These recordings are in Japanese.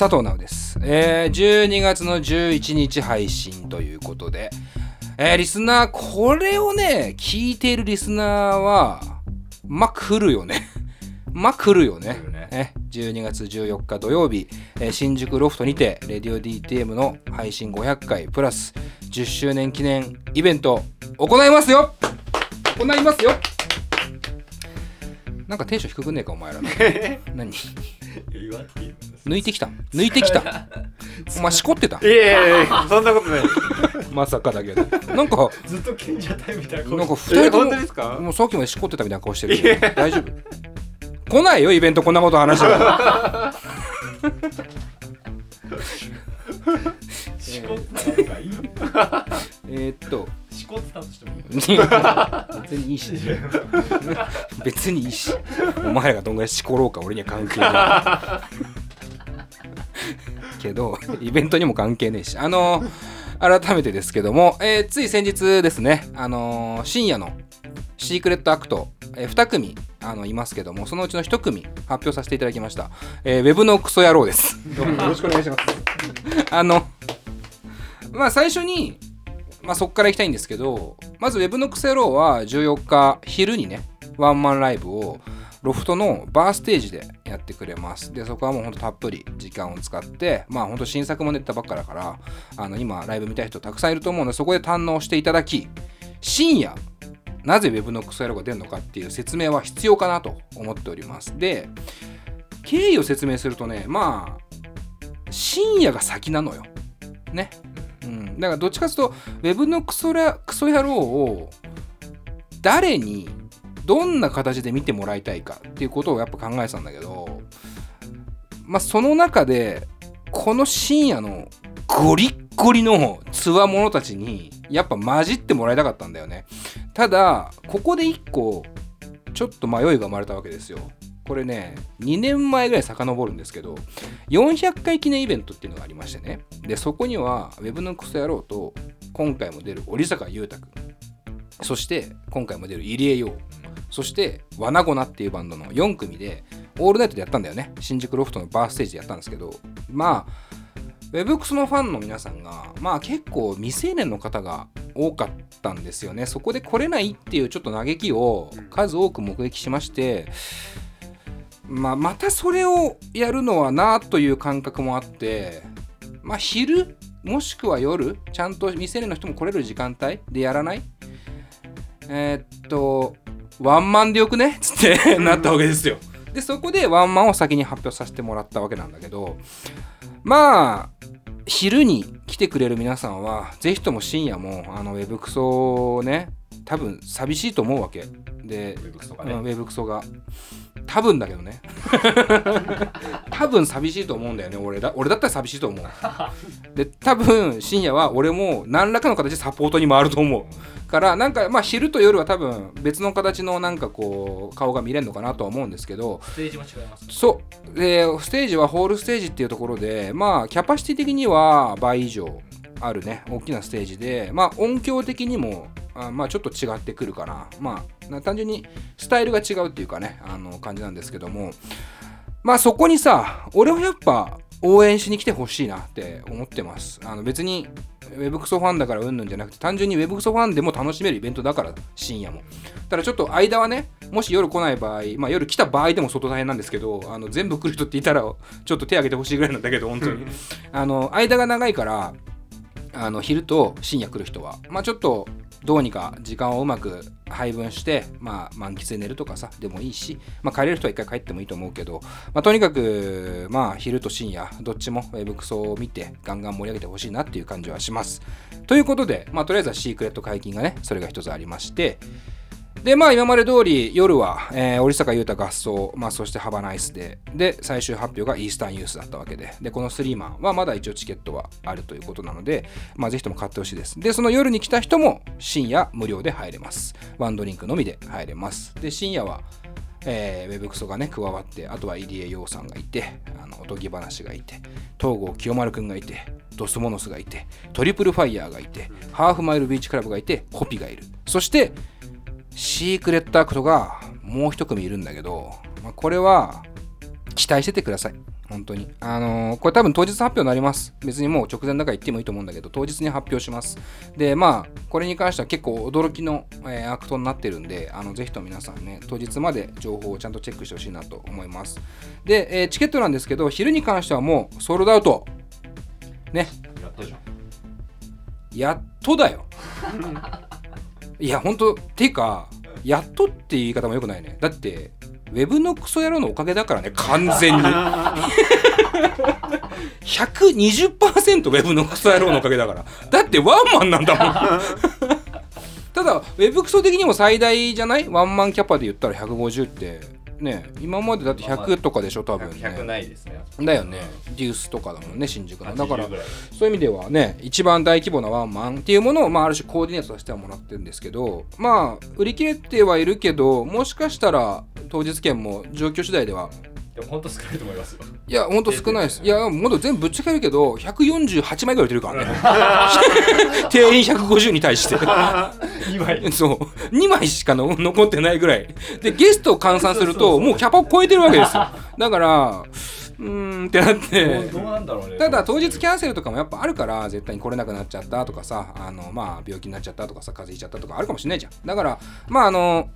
佐藤直です。えー、12月の11日配信ということで、えー、リスナー、これをね、聞いているリスナーは、まあ、来るよね。まあ、来るよね。ねえ12月14日土曜日、えー新宿ロフトにて、レディオ DTM の配信500回プラス10周年記念イベント、行いますよ行いますよなんかテンション低くねえか、お前らの。何？言わっていい抜いてきた。抜いてきた。お前しこってた？いやいやいやそんなことない。まさかだけど。なんかずっと賢者タイみたいななんかえ二人ともですか？もうさっきまでしこってたみたいな顔してる。けど大丈夫？来ないよイベントこんなこと話したらしこった方がいい。えーっと。しこってたとしても別にいいし。別にいいし。お前らがどんぐらいしころうか俺には関係ないけど イベントにも関係ねえし。あの改めてですけども、えーつい先日ですねあの深夜のシークレットアクト、え2組あのいますけどもそのうちの1組発表させていただきました、えーウェブのクソ野郎です。どうもよろしくお願いします。あのまあ最初にまあ、そこから行きたいんですけどまず Web のクセローは14日昼にねワンマンライブをロフトのバーステージでやってくれます。でそこはもうほんとたっぷり時間を使ってまあほんと新作も出たばっかだからあの今ライブ見たい人たくさんいると思うのでそこで堪能していただき深夜なぜ Web のクソ野郎が出るのかっていう説明は必要かなと思っております。で経緯を説明するとねまあ深夜が先なのよ。ね。うん、だからどっちかというとウェブのクソクソ野郎を誰にどんな形で見てもらいたいかっていうことをやっぱ考えてたんだけどまあその中でこの深夜のゴリッゴリのつわものたちにやっぱ混じってもらいたかったんだよね。ただここで一個ちょっと迷いが生まれたわけですよ。これね2年前ぐらい遡るんですけど400回記念イベントっていうのがありましてね。でそこには Web のクソ野郎と今回も出る織坂優太くん。そして今回も出る入江陽。そしてワナゴナっていうバンドの4組でオールナイトでやったんだよね。新宿ロフトのバーステージでやったんですけどまあ WebX のファンの皆さんがまあ結構未成年の方が多かったんですよね。そこで来れないっていうちょっと嘆きを数多く目撃しまして、まあ、またそれをやるのはなという感覚もあって、まあ、昼もしくは夜ちゃんと未成年の人も来れる時間帯でやらない？えーっとワンマンでよくね？つってなったわけですよ。でそこでワンマンを先に発表させてもらったわけなんだけどまあ昼に来てくれる皆さんはぜひとも深夜もあのウェブクソをね多分寂しいと思うわけ。でウェブクソがね。うんウェブクソが多分だけどね。多分寂しいと思うんだよね俺だ。俺だったら寂しいと思う。で多分深夜は俺も何らかの形でサポートに回ると思う。からなんかまあ昼と夜は多分別の形のなんかこう顔が見れるのかなとは思うんですけど。ステージも違いますそう。でステージはホールステージっていうところでまあキャパシティ的には倍以上あるね。大きなステージでまあ音響的にもあまあちょっと違ってくるかな。まあな単純にスタイルが違うっていうかねあの感じなんですけども。まあそこにさ俺はやっぱ応援しに来てほしいなって思ってます。あの別にウェブクソファンだからうんぬんじゃなくて単純にウェブクソファンでも楽しめるイベントだから深夜も。ただちょっと間はねもし夜来ない場合まあ夜来た場合でも相当大変なんですけどあの全部来る人っていたらちょっと手挙げてほしいぐらいなんだけど本当に。あの間が長いからあの昼と深夜来る人は。まあちょっとどうにか時間をうまく配分して、まあ、満喫で寝るとかさでもいいし、まあ、帰れる人は一回帰ってもいいと思うけど、まあ、とにかく、まあ、昼と深夜どっちもウェブクソを見てガンガン盛り上げてほしいなっていう感じはします。ということで、まあ、とりあえずはシークレット解禁がねそれが一つありましてでまあ今まで通り夜は、えー、織坂優太合奏、まあ、そしてハバナイスでで最終発表がイースタンユースだったわけででこのスリーマンはまだ一応チケットはあるということなので、まあ、ぜひとも買ってほしいです。でその夜に来た人も深夜無料で入れます。ワンドリンクのみで入れます。で深夜はえーウェブクソがね加わってあとは入江陽さんがいてあのおとぎ話がいて東郷清丸くんがいて Dos Monos がいてトリプルファイヤーがいて Half Mile Beach Club がいてホピがいる。そしてシークレットアクトがもう一組いるんだけど、まあ、これは期待しててください。本当に。あのーこれ多分当日発表になります。別にもう直前だから言ってもいいと思うんだけど当日に発表します。でまあこれに関しては結構驚きの、えーアクトになってるんであのぜひとも皆さんね当日まで情報をちゃんとチェックしてほしいなと思います。で、えーチケットなんですけど昼に関してはもうソールドアウト。ね。やったじゃん。やっとだよ いやほんとていうかやっとって言い方もよくないね。だってウェブのクソ野郎のおかげだからね完全に。120%ウェブのクソ野郎のおかげだから。だってワンマンなんだもん。ただウェブクソ的にも最大じゃない？ワンマンキャパで言ったら150って。ね今までだって100とかでしょ多分100ねないですね。だよね。デュースとかだもんね新宿の。だから80ぐらい。そういう意味ではね一番大規模なワンマンっていうものを、まあ、ある種コーディネートさせてはもらってるんですけどまあ売り切れてはいるけどもしかしたら当日券も状況次第ではでも本当少ないと思いますよ。いやほんと少ないです。いやもっと全部ぶっちゃけるけど148枚ぐらい売れてるからね。定員150に対して。2枚。そう。2枚しかの残ってないぐらい。でゲストを換算するともうキャパを超えてるわけですよ。だからうーんってなって。どうなんだろうね。ただ当日キャンセルとかもやっぱあるから絶対に来れなくなっちゃったとかさあのまあ病気になっちゃったとかさ風邪ひいちゃったとかあるかもしれないじゃん。だからまああの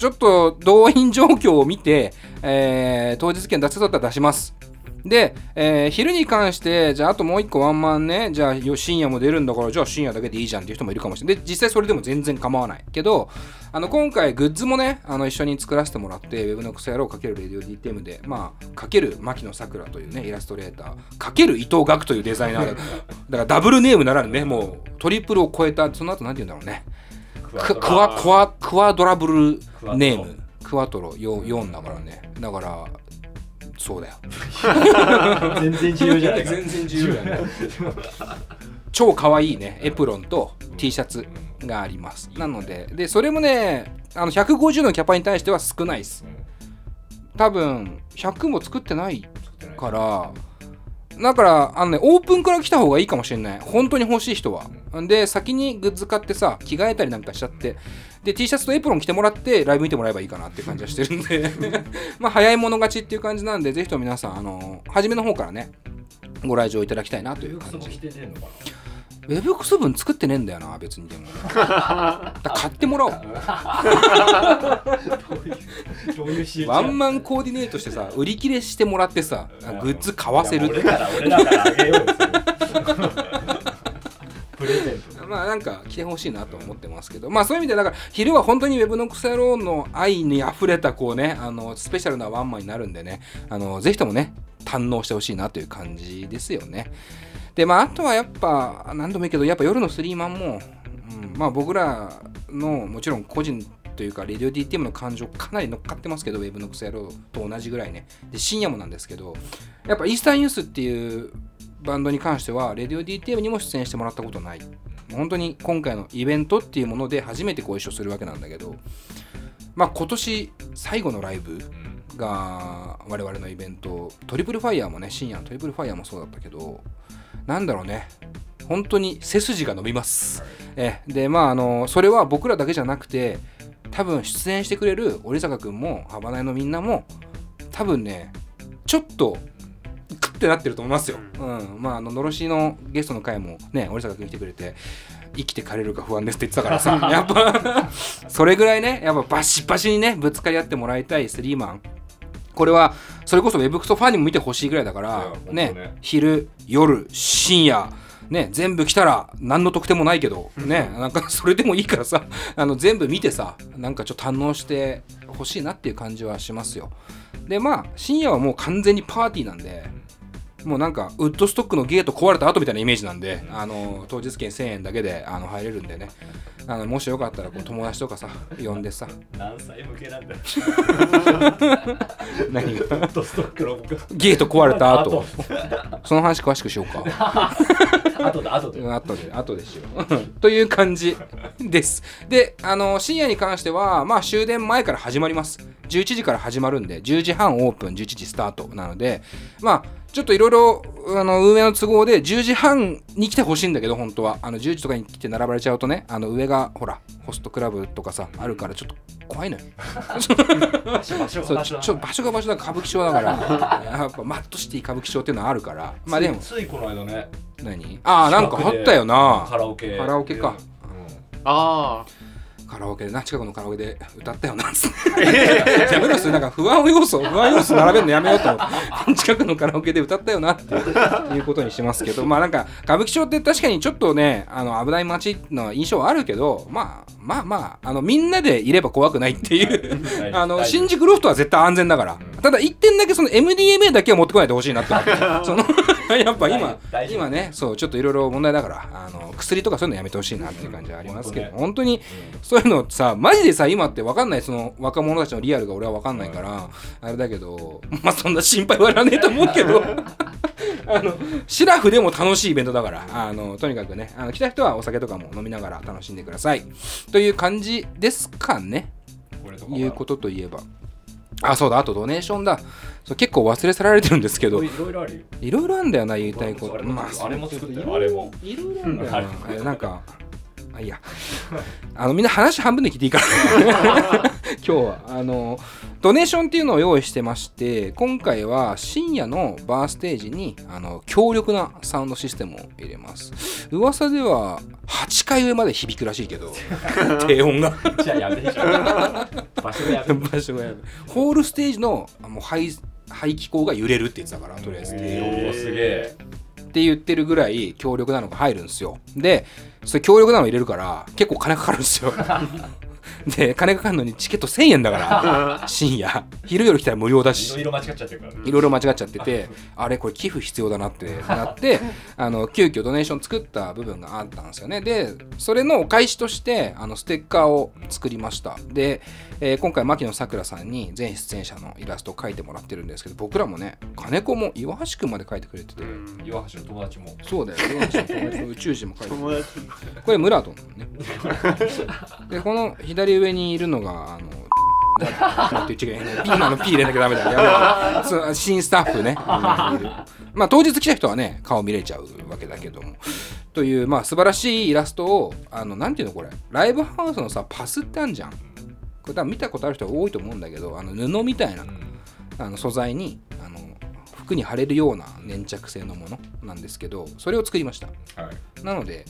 ちょっと動員状況を見て、えー当日券出せだったら出します。で、えー昼に関してじゃああともう一個ワンマンねじゃあ深夜も出るんだからじゃあ深夜だけでいいじゃんっていう人もいるかもしれない。で実際それでも全然構わないけどあの今回グッズもねあの一緒に作らせてもらってウェブのクソ野郎かけるレディオ DTM でまあかける牧野さくらというねイラストレーターかける伊藤岳というデザイナーだだからダブルネームならぬねもうトリプルを超えたその後なんて言うんだろうね。ククワクワクワドラブルネーム。クワトロ 4, 4だからね。だからそうだよ。全然重要じゃないか。全然重要だね超可愛いね。エプロンと T シャツがあります。なのででそれもねあの150のキャパに対しては少ないです。多分100も作ってないからだからあのねオープンから来た方がいいかもしれない。本当に欲しい人は。で先にグッズ買ってさ着替えたりなんかしちゃって。で T シャツとエプロン着てもらってライブ見てもらえばいいかなっていう感じはしてるんで。まあ早い者勝ちっていう感じなんでぜひとも皆さんあの初めの方からねご来場いただきたいなという感じウェブクソ分作ってねえんだよな別にでも。買ってもらおう。ワンマンコーディネートしてさ売り切れしてもらってさグッズ買わせるいや俺から俺だからあげようよそれ。プレゼント。まあなんか来てほしいなと思ってますけど。まあそういう意味でだから昼は本当にウェブのクソ野郎の愛にあふれたこうねあのスペシャルなワンマンになるんでねあのぜひともね堪能してほしいなという感じですよねでまああとはやっぱ何度も言うけどやっぱ夜のスリーマンも、うん、まあ僕らのもちろん個人というか、レディオ DTM の感情かなり乗っかってますけど、ウェブのクソ野郎と同じぐらいね。で、深夜もなんですけど、やっぱイースタンユースっていうバンドに関しては、レディオ DTM にも出演してもらったことない。本当に今回のイベントっていうもので初めてご一緒するわけなんだけど、まあ今年最後のライブが我々のイベント、トリプルファイヤーもね、深夜のトリプルファイヤーもそうだったけど、なんだろうね、本当に背筋が伸びます。えで、まああの、それは僕らだけじゃなくて、多分出演してくれる折坂君も、ハバナイのみんなも、多分ね、ちょっと、クッてなってると思いますよ。うん。まあ、あの、のろしのゲストの回もね、折坂君来てくれて、生きて帰れるか不安ですって言ってたからさ、やっぱ、それぐらいね、やっぱバシバシにね、ぶつかり合ってもらいたいスリーマン。これは、それこそ Web クソファンにも見てほしいぐらいだからねね昼、夜、深夜、ね、全部来たら何の得点もないけど、ね、なんかそれでもいいからさ、あの全部見てさ、なんかちょっと堪能してほしいなっていう感じはしますよ。で、まあ、深夜はもう完全にパーティーなんで、もうなんかウッドストックのゲート壊れた後みたいなイメージなんで、あの当日券1000円だけであの入れるんでね。あのもしよかったらこう友達とかさ呼んでさ。何歳向けなんだよ。何が？ホットストックの僕。ゲート壊れた後。その話詳しくしようか。後で後で。うん後で後でしよう。という感じです。であの深夜に関してはまあ終電前から始まります。11時から始まるんで10時半オープン11時スタートなのでまあちょっといろいろあの運営の都合で10時半に来てほしいんだけど本当は。あの10時とかに来て並ばれちゃうとねあの上がほらホストクラブとかさあるからちょっと怖いのよ。場所場所そう場所ちょちょ場所が場所だから歌舞伎町だから。やっぱマットシティ歌舞伎町っていうのはあるから。まあでも。ついついこの間ね。何？ああなんかあったよな。カラオケ。カラオケ。か。あカラオケでな近くのカラオケで歌ったよな やめろそれなんか不安要素不安要素並べるのやめようと思って。近くのカラオケで歌ったよなっていうことにしますけどまあなんか歌舞伎町って確かにちょっとねあの危ない街の印象はあるけどまあまあまああのみんなでいれば怖くないっていう あの新宿ロフトは絶対安全だから、ただ一点だけその MDMA だけは持ってこないでほしいなって思って。そのやっぱ今今ねそうちょっといろいろ問題だからあの薬とかそういうのやめてほしいなっていう感じはありますけど、うん。本当にそういうのさマジでさ今って分かんない。その若者たちのリアルが俺は分かんないから、あれだけどまあそんな心配はいらねえと思うけど。あのシラフでも楽しいイベントだから。あのとにかくね。あの来た人はお酒とかも飲みながら楽しんでください。という感じですかね。いうことといえば。あそうだ。あとドネーションだ。そう結構忘れ去られてるんですけど。いろいろあるよ。いろいろあんだよな言いたいこと。あれもまあれも作ったよそうあれも。いろいろあんだよあなえなんかあいいや。あのみんな話半分で聞いていいから。今日はあのドネーションっていうのを用意してまして今回は深夜のバーステージにあの強力なサウンドシステムを入れます。噂では8階上まで響くらしいけど 低音が。じゃあやめてじゃん場所がやめて場所がやる。ホールステージのあもう排排気口が揺れるって言ってたからとりあえず。低音すげえって言ってるぐらい強力なのが入るんですよ。でそれ強力なの入れるから結構金かかるんですよ。で金かかるのにチケット1000円だから 深夜。昼夜来たら無料だいろしいろ間違っちゃってるからいろいろ間違っちゃっててあれこれ寄付必要だなってなって あの急遽ドネーション作った部分があったんですよね。でそれのお返しとしてあのステッカーを作りました。で、えー今回牧野さくらさんに全出演者のイラストを描いてもらってるんですけど僕らもね金子も岩橋くんまで描いてくれてて、岩橋の友達も。そうだよ岩橋の友達の宇宙人も描いてる友達これムラートンね。でこの左上にいるのがあのだって言っちゃいけない。ピーマンの P 入れなきゃダメだ。やめ新スタッフね。まあ当日来た人はね顔見れちゃうわけだけども。というまあ素晴らしいイラストをあのなんていうのこれ。ライブハウスのさパスってあんじゃん多分見たことある人多いと思うんだけどあの布みたいなあの素材にあの服に貼れるような粘着性のものなんですけどそれを作りました。はい。なので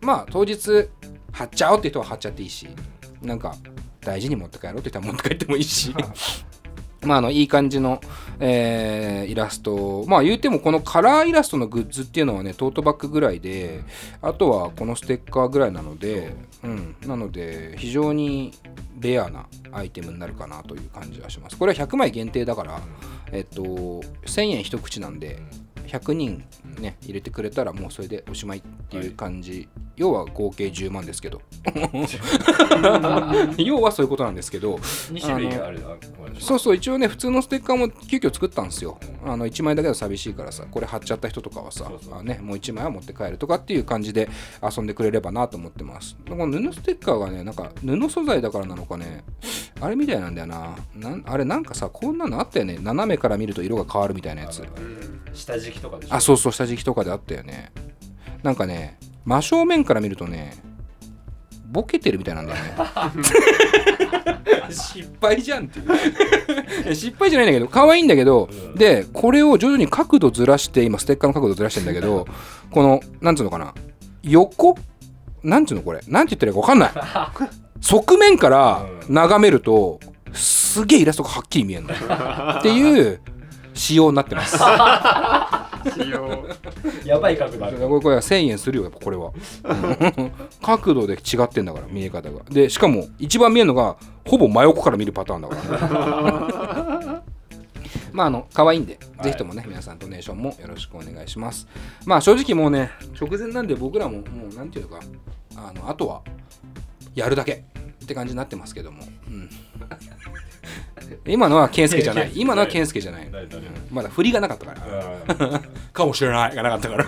まあ当日貼っちゃおうって人は貼っちゃっていいしなんか大事に持って帰ろうって人は持って帰ってもいいし まああのいい感じの、えーイラストまあ言うてもこのカラーイラストのグッズっていうのはねトートバッグぐらいであとはこのステッカーぐらいなのでうんなので非常にレアなアイテムになるかなという感じはします。これは100枚限定だからえっと1000円一口なんで100人ね入れてくれたらもうそれでおしまいっていう感じ、要は合計10万ですけど。要はそういうことなんですけど。2種類あるそうそう一応ね普通のステッカーも急遽作ったんですよ。あの1枚だけだと寂しいからさこれ貼っちゃった人とかはさあね、もう1枚は持って帰るとかっていう感じで遊んでくれればなと思ってます。この布ステッカーがねなんか布素材だからなのかねあれみたいなんだよな。なんあれなんかさこんなのあったよね。斜めから見ると色が変わるみたいなやつ。下敷きとかでしょ？あそうそう下敷きとかであったよね。なんかね真正面から見るとねボケてるみたいなんだよね。失敗じゃんっていう。失敗じゃないんだけど可愛いんだけど、うん。でこれを徐々に角度ずらして今ステッカーの角度ずらしてんだけど このなんつうのかな横？なんつうのこれ？なんて言ったらいいか分かんない。側面から眺めるとすげえイラストがはっきり見えるのっていう仕様になってます。やばい角度これこれは1000円するよやっぱこれは。う ん角度で違ってんだから見え方が。でしかも一番見えるのがほぼ真横から見るパターンだから、まああの可愛いんで、はい。ぜひともね皆さんドネーションもよろしくお願いします。まあ正直もうね直前なんで僕らももうなんていうのかあのあとはやるだけって感じになってますけども、うん、今のは健介じゃない。今のは健介じゃない、まだ振りがなかったから。うんかもしれない。がなかったから。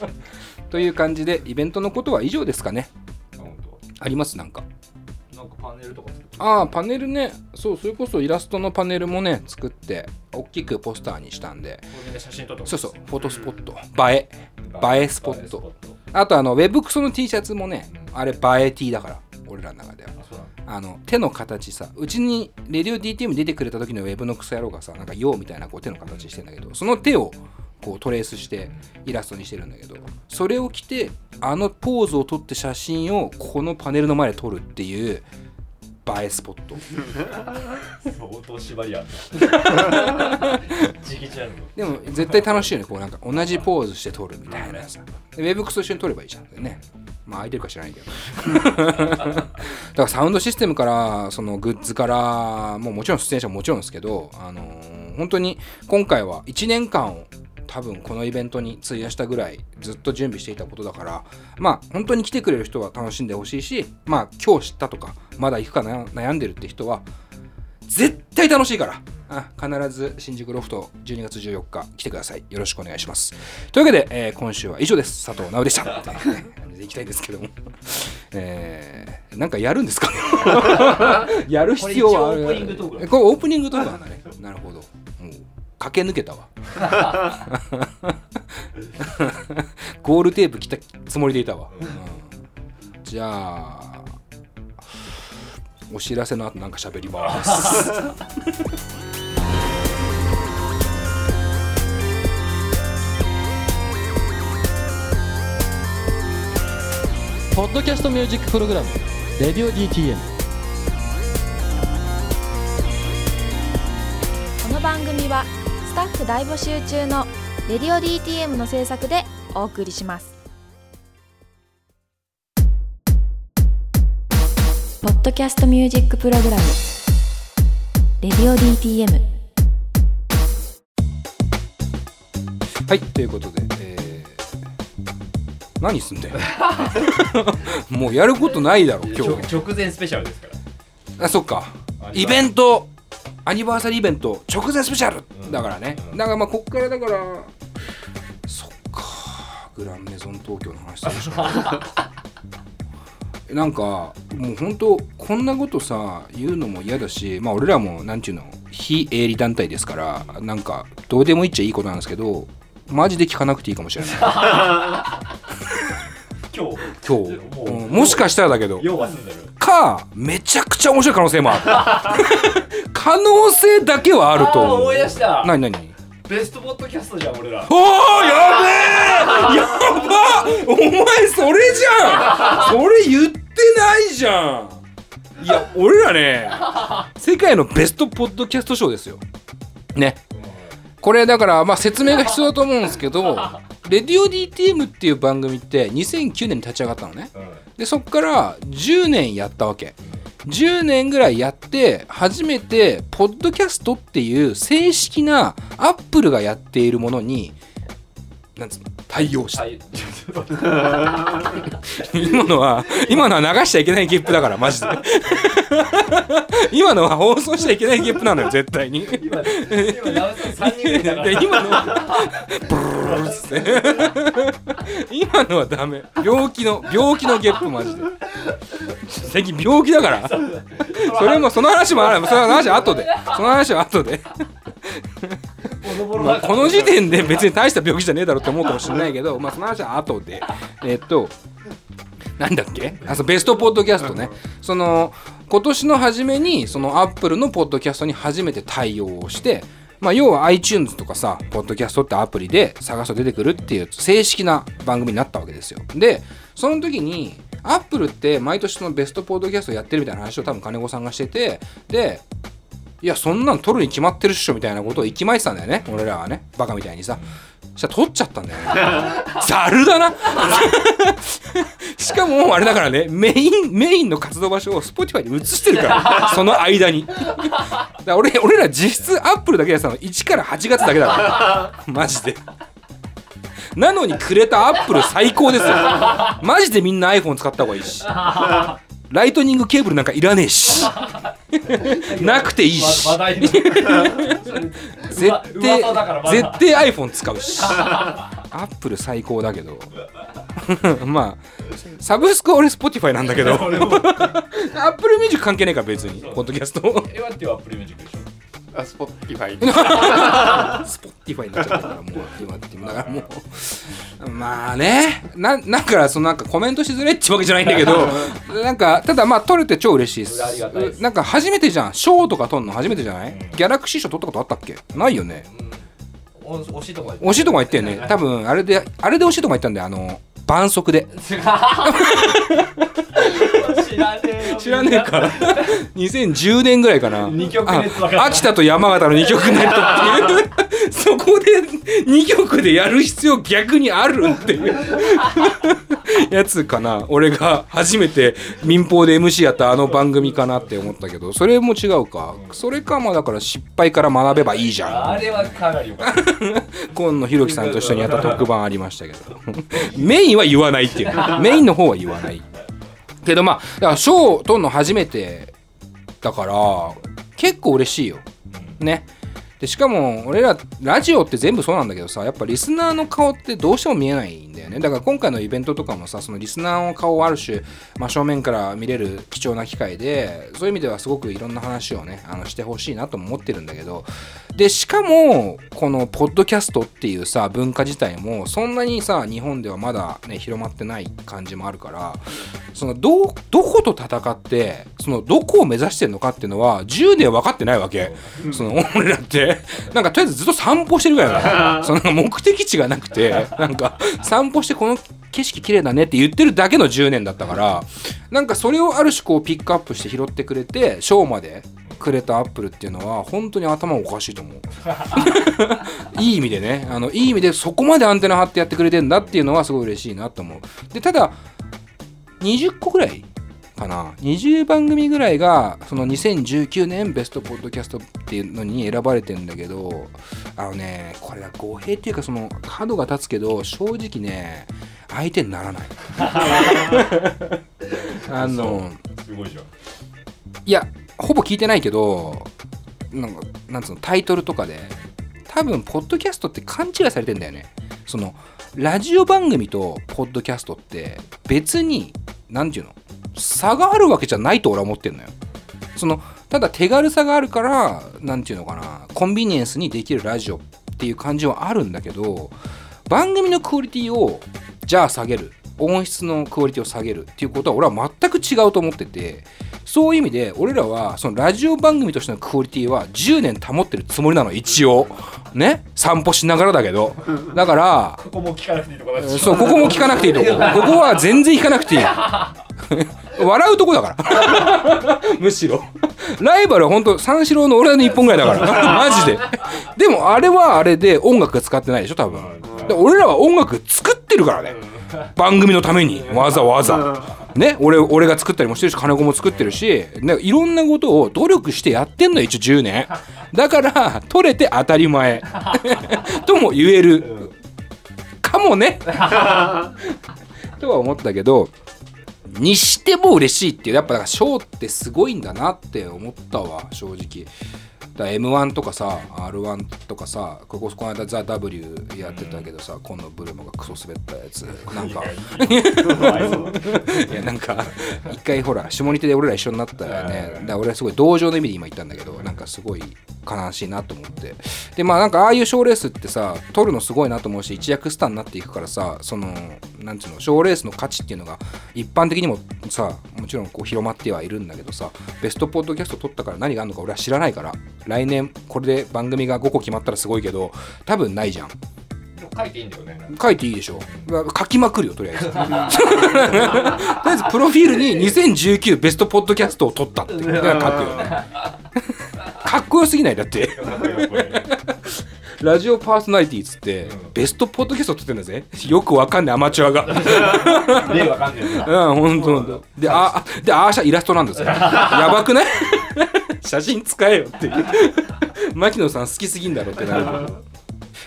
という感じでイベントのことは以上ですかね。本あります？なんか。当なんかパネルとかああパネルね。そうそれこそイラストのパネルもね作ってお大きくポスターにしたんで。個人で写真撮ってそうそう。フォトスポット。映え。映え。スポット。映えスポット。あとあのウェブクソの T シャツもねあれ映え T だから俺らの中では。あの手の形さうちにレディオ DTM 出てくれた時のウェブのクソ野郎がさなんか「よう」みたいなこう手の形してんだけどその手をこうトレースしてイラストにしてるんだけどそれを着てあのポーズを撮って写真をこのパネルの前で撮るっていう映えスポット。相当縛りある時期ちゃうの。でも絶対楽しいよね。こうなんか同じポーズして撮るみたいなさ。でウェブクソ一緒に撮ればいいじゃん。ねまあ空いてるか知らないけど。だからサウンドシステムからそのグッズからもうもちろん出演者ももちろんですけどあのー本当に今回は1年間を多分このイベントに費やしたぐらいずっと準備していたことだからまあ本当に来てくれる人は楽しんでほしいしまあ今日知ったとかまだ行くか悩悩んでるって人は絶対楽しいからあ必ず新宿ロフト12月14日来てください。よろしくお願いします。というわけで、えー今週は以上です。佐藤直でした。でいきたいですけども。えー、なんかやるんですか やる必要はある。これオープニングトークだ。えこれオープニングトークなんだね。なるほど駆け抜けたわ。ゴールテープ切ったつもりでいたわ、うん。じゃあお知らせの後なんか喋ります。ポッドキャストミュージックプログラム「レディオ DTM」この番組はスタッフ大募集中の「レディオ DTM」の制作でお送りします。ポッドキャストミュージックプログラム「レディオ DTM」はいということで、えー何すんだよ。もうやることないだろ今日。直前スペシャルですから。あそっか。イベントアニバーサリーイベント直前スペシャル、うん。だからね、うん。だからまあこっからだからそっか。グランメゾン東京の話する。でしょなんかもう本当こんなことさ言うのも嫌だしまあ俺らもなんていうの非営利団体ですからなんかどうでもいいっちゃいいことなんですけどマジで聞かなくていいかもしれない 今日。今日、もう。うんもしかしたらだけど。用は済んでる。かめちゃくちゃ面白い可能性もある。可能性だけはあるとあー思い出した。何何？ベストポッドキャストじゃん俺ら。おーやべえ！やばお前それじゃん！それ言ってないじゃん！いや俺らね 世界のベストポッドキャスト賞ですよ。ね。これだからまあ説明が必要だと思うんですけど「レディオ DTM」っていう番組って2009年に立ち上がったのね。うん。でそっから10年やったわけ。10年ぐらいやって初めてポッドキャストっていう正式なアップルがやっているものになんつうの対応した今のは今のは流しちゃいけないゲップだからマジで。今のは放送しちゃいけないゲップなのよ絶対に。今今のはブルーっつって。今のはダメ。病気の病気のゲップマジで。最近病気だから。それもその話もある。その話は後で。その話は後で、まあこの時点で別に大した病気じゃねえだろって思うかもしれないけどまあその話は後で。えっとなんだっけ？あそうベストポッドキャストね。その今年の初めにそのアップルのポッドキャストに初めて対応をしてまあ要は iTunes とかさポッドキャストってアプリで探すと出てくるっていう正式な番組になったわけですよ。でその時にアップルって毎年そのベストポッドキャストやってるみたいな話を多分金子さんがしててでいやそんなん撮るに決まってるっしょみたいなことを息巻いてたんだよね。俺らはね。バカみたいにさ。そしたら撮っちゃったんだよね。ざるだな。しかもあれだからね。メインメインの活動場所を Spotify に移してるから。その間に。だ俺俺ら実質アップルだけやったの。1から8月だけだから。マジで。なのにくれたアップル最高ですよ。マジでみんな iPhone 使った方がいいしライトニングケーブルなんかいらねえし。なくていいし。絶対絶対 iPhone 使うし。アップル最高だけど。まあサブスクは俺 Spotify なんだけど。アップルミュージック関係ないから別に。ポッドキャストえわってはアップルミュージックあスポッティファイスポッティファイになっちゃったからもう今ってだからもう。まあね。ななんかそのなんかコメントしづらいってわけじゃないんだけど なんかただまあ取れて超嬉しいです。なんか初めてじゃん。賞とか取るの初めてじゃない、うん。ギャラクシー賞取ったことあったっけ？ないよね。お惜しいとこ惜しいとこ行ったよね。多分あれであれで惜しいとこ行ったんだよ。あの伴足で。知らねえか2010年ぐらいかな。二曲秋田と山形の2曲ネットっていう。そこで2曲でやる必要逆にあるんっていう。やつかな。俺が初めて民放で MC やったあの番組かなって思ったけど。それも違うか。それかまあだから失敗から学べばいいじゃん。あれはかなりよかった。今野ひろきさんと一緒にやった特番ありましたけど。メインは言わないっていう。メインの方は言わない。けどまあ賞を取るの初めてだから結構嬉しいよ。ねでしかも俺らラジオって全部そうなんだけどさやっぱリスナーの顔ってどうしても見えないんだよね。だから今回のイベントとかもさそのリスナーの顔をある種真正面から見れる貴重な機会でそういう意味ではすごくいろんな話をねあのしてほしいなとも思ってるんだけど。でしかもこのポッドキャストっていうさ文化自体もそんなにさ日本ではまだね広まってない感じもあるからそのどどこと戦ってそのどこを目指してるのかっていうのは10年分かってないわけ。その俺らってなんかとりあえずずっと散歩してるぐらいなの その目的地がなくてなんか散歩してこの景色綺麗だねって言ってるだけの10年だったからなんかそれをある種こうピックアップして拾ってくれてショーまでくれたアップルっていうのは本当に頭おかしいと思う。いい意味でねあのいい意味でそこまでアンテナ張ってやってくれてんだっていうのはすごい嬉しいなと思う。でただ20個ぐらいかな。20番組ぐらいがその2019年ベストポッドキャストっていうのに選ばれてんだけどあのねこれは語弊っていうかその角が立つけど正直ね相手にならない。あのすごいじゃん。いやほぼ聞いてないけどなんかなんつうのタイトルとかで多分ポッドキャストって勘違いされてんだよね。そのラジオ番組とポッドキャストって別に何て言うの差があるわけじゃないと俺は思ってんのよ。そのただ手軽さがあるから何て言うのかなコンビニエンスにできるラジオっていう感じはあるんだけど番組のクオリティをじゃあ下げる。音質のクオリティを下げるっていうことは俺は全く違うと思っててそういう意味で俺らはそのラジオ番組としてのクオリティは10年保ってるつもりなの。一応。ね？散歩しながらだけど。だからここも聞かなくていいとこだしそうここも聞かなくていいとこ。ここは全然聞かなくていい。笑うとこだから。むしろ。ライバルは本当三四郎の俺の一本ぐらいだから。マジで。でもあれはあれで音楽使ってないでしょ多分。で俺らは音楽作ってるからね番組のためにわざわざ。ね俺俺が作ったりもしてるし金子も作ってるし、ね、いろんなことを努力してやってんのよ一応10年。だから取れて当たり前。とも言える。かもね。とは思ったけどにしても嬉しいっていうやっぱだからショーってすごいんだなって思ったわ正直だ m 1とかさ r 1とかさこここの間「ザ・ w やってたけどさ、今野ブルマがクソ滑ったやつ。なんか。いやなんか一回ほら下仁手で俺ら一緒になったよねだから俺はすごい同情の意味で今言ったんだけどなんかすごい悲しいなと思って。でまあなんかああいう賞ーレースってさ取るのすごいなと思うし一躍スターになっていくからさそのなんつうの賞ーレースの価値っていうのが一般的にもさもちろんこう広まってはいるんだけどさベストポッドキャスト取ったから何があるのか俺は知らないから来年これで番組が5個決まったらすごいけど多分ないじゃん。書いていいんだよね。書いていいでしょ。書きまくるよとりあえず。とりあえずプロフィールに2019ベストポッドキャストを取ったって書くよね。かっこよすぎないだってラジオパーソナリティっつってベストポッドキャスト取ってんだぜ。よくわかんないアマチュアが。例わかんな うんほんとほんと。でああでアーシャイラストなんですよやばくない？写真使えよっていう。牧野さん好きすぎんだろってなる。ま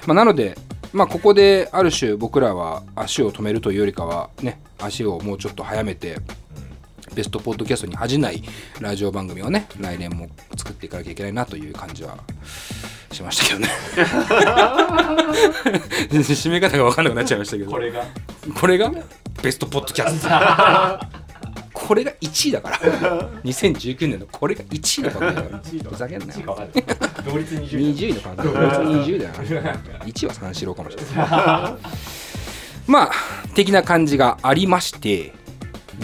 あなのでまあここである種僕らは足を止めるというよりかはね足をもうちょっと早めてベストポッドキャストに恥じないラジオ番組をね来年も作っていかなきゃいけないなという感じはしましたけどね。締め方が分かんなくなっちゃいましたけど。これが？これが？ベストポッドキャスト。これが1位だから。2019年のこれが1位の確率だから。ふざけんな1位よ。同率20 20位の確率20だよな1位は三四郎かもしれない。まあ的な感じがありまして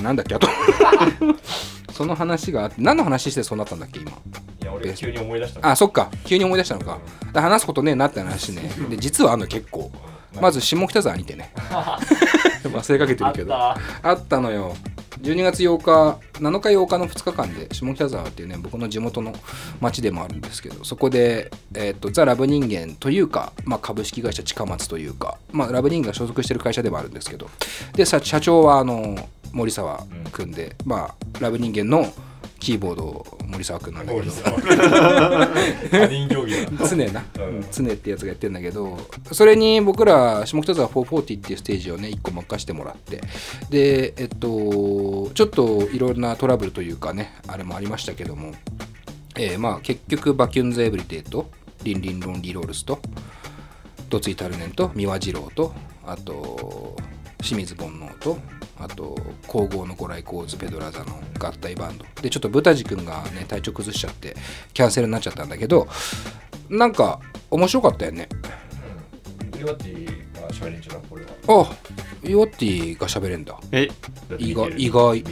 なんだっけあと。その話があって何の話してそうなったんだっけ今。いや俺急に思い出したあそっか。急に思い出したのか。で話すことねえなって話ね。で実はあんの結構。まず下北沢にてね。忘れかけてるけど。あっあったのよ。12月8日7日8日の2日間で下北沢っていうね僕の地元の町でもあるんですけどそこで、えー、とザ・ラブ人間というか、まあ、株式会社近松というか、まあ、ラブ人間が所属してる会社でもあるんですけど。でさ社長はあの森沢君で、まあ、ラブ人間のキーボードを森沢君なんだけど常な、うん。常ってやつがやってるんだけどそれに僕ら下北沢440っていうステージをね1個任してもらってでえっとちょっといろんなトラブルというかねあれもありましたけども、えーまあ結局バキュンズエブリデイとリンリンロンリーロールスとドツイタルネンと三輪次郎とあと清水煩悩とあと皇后のご来光図ペドラザの合体バンド。でちょっとブタジ君がね体調崩しちゃってキャンセルになっちゃったんだけどなんか面白かったよね。岩手が喋れんちゃうなこれは。あヨッティが喋れんだ。え？意外意外。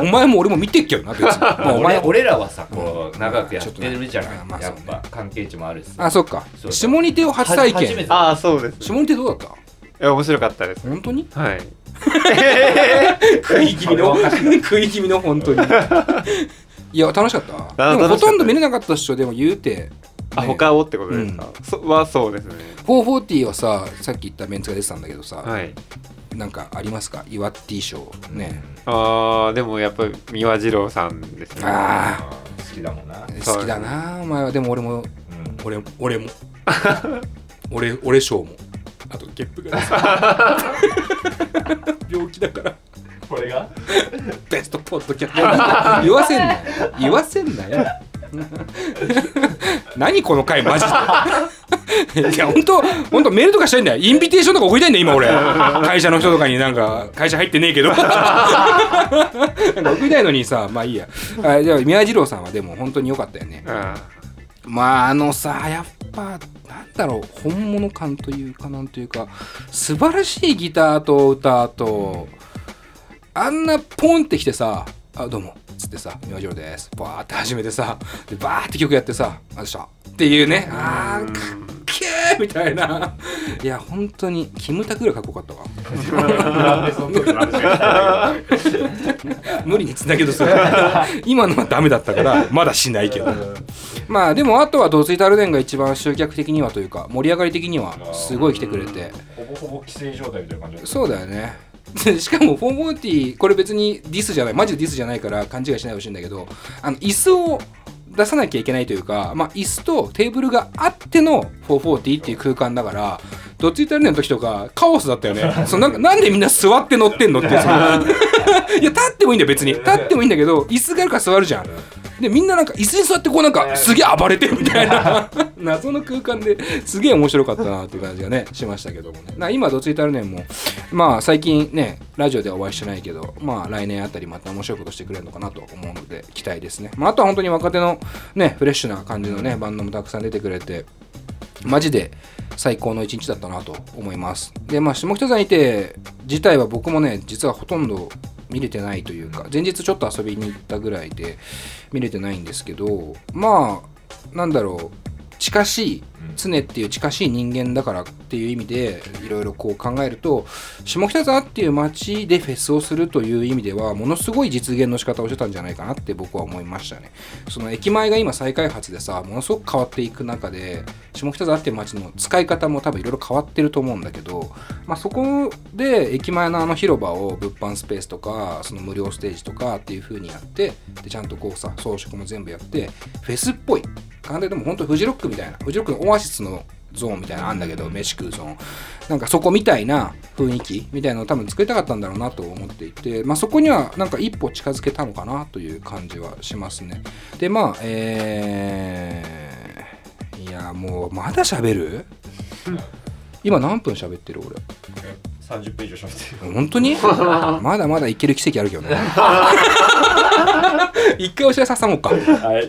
お前も俺も見てっけどな別に、まあ、お前俺俺らはさこう長くやってるじゃない、ちょっとねまあやっぱ関係値もあるし。さあそっか。そう下似手を初体験。は初めてああそうです。下似手どうだった？いや面白かったです。本当に？はい 食い気味の。食い気味の。本当に。いや楽しかった。あでもほとんど見れなかったっしょでも言うて、あね。他をってことですか、そはそうですね。440はささっき言ったメンツが出てたんだけどさ、はい。なんかありますか？岩ティ賞ね、あーでもやっぱり三輪次郎さんですね。ああー。好きだもんな。好きだなお前は。でも俺も。うん。俺俺も。俺俺賞もあとゲップがさ病気だから。これが？ベストポッドキャスト。言わせんなよ。言わせんなよ。何この回マジで。いや本当本当メールとかしたいんだよ。インビテーションとか送りたいんだよ今俺。会社の人とかになんか会社入ってねえけど。なんか送りたいのにさまあいいや。あじゃあ宮次郎さんはでも本当に良かったよね。あまああのさやっぱなんだろう本物感というかなんというか素晴らしいギターと歌とあんなポンってきてさ「あどうも」っつってさ「明星です」バーって始めてさでバーって曲やってさ「あどうした?」っていうね。あーかっけーみたいな。いや本当にキムタクぐらいかっこよかったわ。無理につなげとする今のはダメだったからまだしないけど。まあでもあとはドツイタルデンが一番集客的にはというか盛り上がり的にはすごい来てくれて。ほぼほぼ規制状態みたいな感じそうだよね。で しかもフォーモーティこれ別にディスじゃないマジでディスじゃないから勘違いしないでほしいんだけどあの椅子を出さなきゃいけないというか、まあ、椅子とテーブルがあっての440っていう空間だからどっちイタルネの時とかカオスだったよね。そのなんかなんでみんな座って乗ってんのっていう。いや立ってもいいんだよ別に。立ってもいいんだけど椅子があるから座るじゃんでみんななんか椅子に座ってこうなんかすげえ暴れてるみたいな 謎の空間ですげえ面白かったなっていう感じがねしましたけどもね。な今どついたるねんもまあ最近ねラジオではお会いしてないけどまあ来年あたりまた面白いことしてくれるのかなと思うので期待ですね、まあ、あとは本当に若手のねフレッシュな感じのねバンドもたくさん出てくれてマジで最高の一日だったなと思います。でまあ下北沢にいて自体は僕もね実はほとんど見れてないというか前日ちょっと遊びに行ったぐらいで見れてないんですけどまあなんだろう近しい常っていう近しい人間だからっていう意味でいろいろこう考えると下北沢っていう街でフェスをするという意味ではものすごい実現の仕方をしてたんじゃないかなって僕は思いましたね。その駅前が今再開発でさものすごく変わっていく中で下北沢っていう街の使い方も多分いろいろ変わってると思うんだけど、まあ、そこで駅前のあの広場を物販スペースとかその無料ステージとかっていう風にやってでちゃんとこうさ装飾も全部やってフェスっぽい。簡単でも本当フジロックみたいな。フジロックのオアシスのゾーンみたいなのあんだけど飯食うゾーンなんかそこみたいな雰囲気みたいなのを多分作りたかったんだろうなと思っていて、まあ、そこにはなんか一歩近づけたのかなという感じはしますね。でまあえー、いやもうまだ喋る？今何分喋ってる俺？30分以上しましたよ本当に？まだまだいける奇跡あるけどね。一回お知らせ挟もうか。はい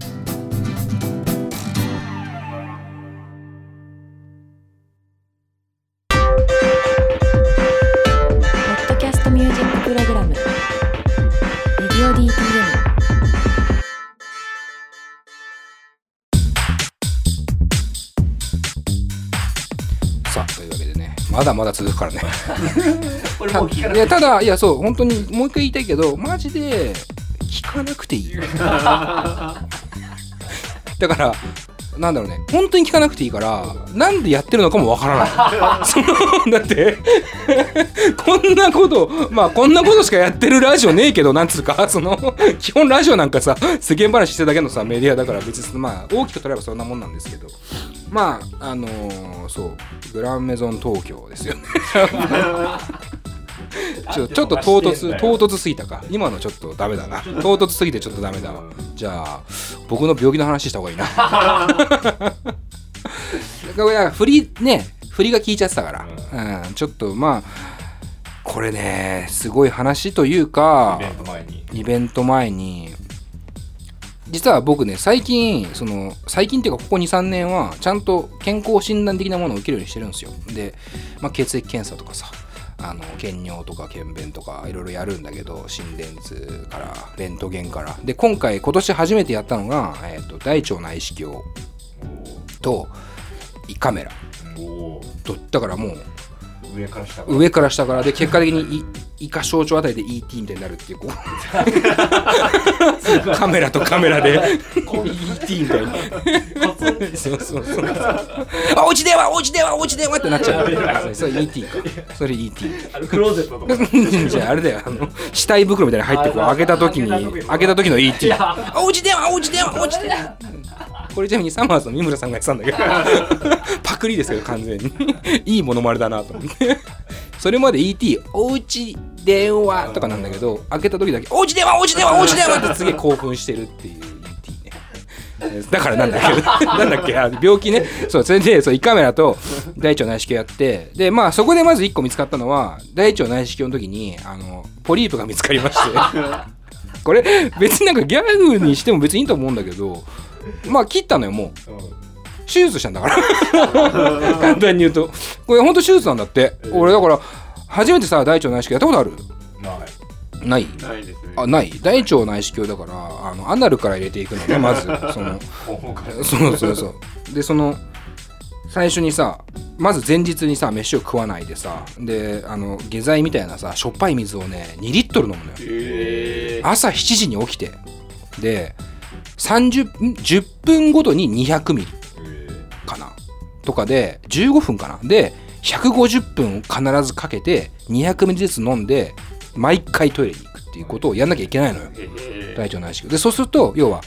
さあというわけでねまだまだ続くからね。いやただいやそう本当にもう一回言いたいけどマジで聞かなくていい。だからなんだろうね。本当に聞かなくていいからなんでやってるのかもわからない。そのだってこんなことまあこんなことしかやってるラジオねえけどなんつうかその基本ラジオなんかさ世間話してるだけのさメディアだから別にまあ大きく取ればそんなもんなんですけど。まああのーそうグランメゾン東京ですよね ちょちょっと唐突唐突すぎたか。今のちょっとダメだな。唐突すぎてちょっとダメだわ。じゃあ僕の病気の話した方がいいな。だから振りね振りが効いちゃってたから、うん、ちょっとまあこれねすごい話というかイベント前に。イベント前に。実は僕ね最近その最近っていうかここ23年はちゃんと健康診断的なものを受けるようにしてるんですよ。で、まあ、血液検査とかさあの検尿とか検便とかいろいろやるんだけど心電図からレントゲンから。で今回今年初めてやったのが、えー、と大腸内視鏡と胃カメラ。だからもう上から下から。上から下から。で結果的にい胃下小腸あたりで ET みたいになるっていうこう。カメラとカメラで。ET みたいにそうそうそう。あおうち電話おうち電話おうち電話ってなっちゃう。それ ET か。それ ET あのクローゼットとか。じゃああれだよ。あの死体袋みたいに入ってこうあ開けた時に開けた時の ET おうち電話おうち電話おうち電話これちなみにサマーズの三村さんがやってたんだけど。パクリですけど完全に。いいものまねだなと思って。それまで ET おうち電話とかなんだけど開けた時だけおうち電話おうち電話おうち電話ってすげえ興奮してるっていう ET ね。だからなんだけど なんだっけあ病気ね。そうそれでそう胃カメラと大腸内視鏡やってでまあそこでまず1個見つかったのは大腸内視鏡の時にあのポリープが見つかりまして。これ別になんかギャグにしても別にいいと思うんだけど まあ切ったのよもう。手術したんだから。簡単に言うと。これほんと手術なんだって、俺だから初めてさ大腸内視鏡やったことある？ない。ない？ですね。あない。大腸内視鏡だからあのアナルから入れていくのね まずその。そうそうそう。でその最初にさまず前日にさ飯を食わないでさであの下剤みたいなさしょっぱい水をね2リットル飲むのよ。え朝7時に起きて。で30ん10分ごとに200ミリかな。とかで15分かな。で150分必ずかけて200ミリずつ飲んで毎回トイレに行くっていうことをやんなきゃいけないのよ。え大腸内視鏡でそうすると要は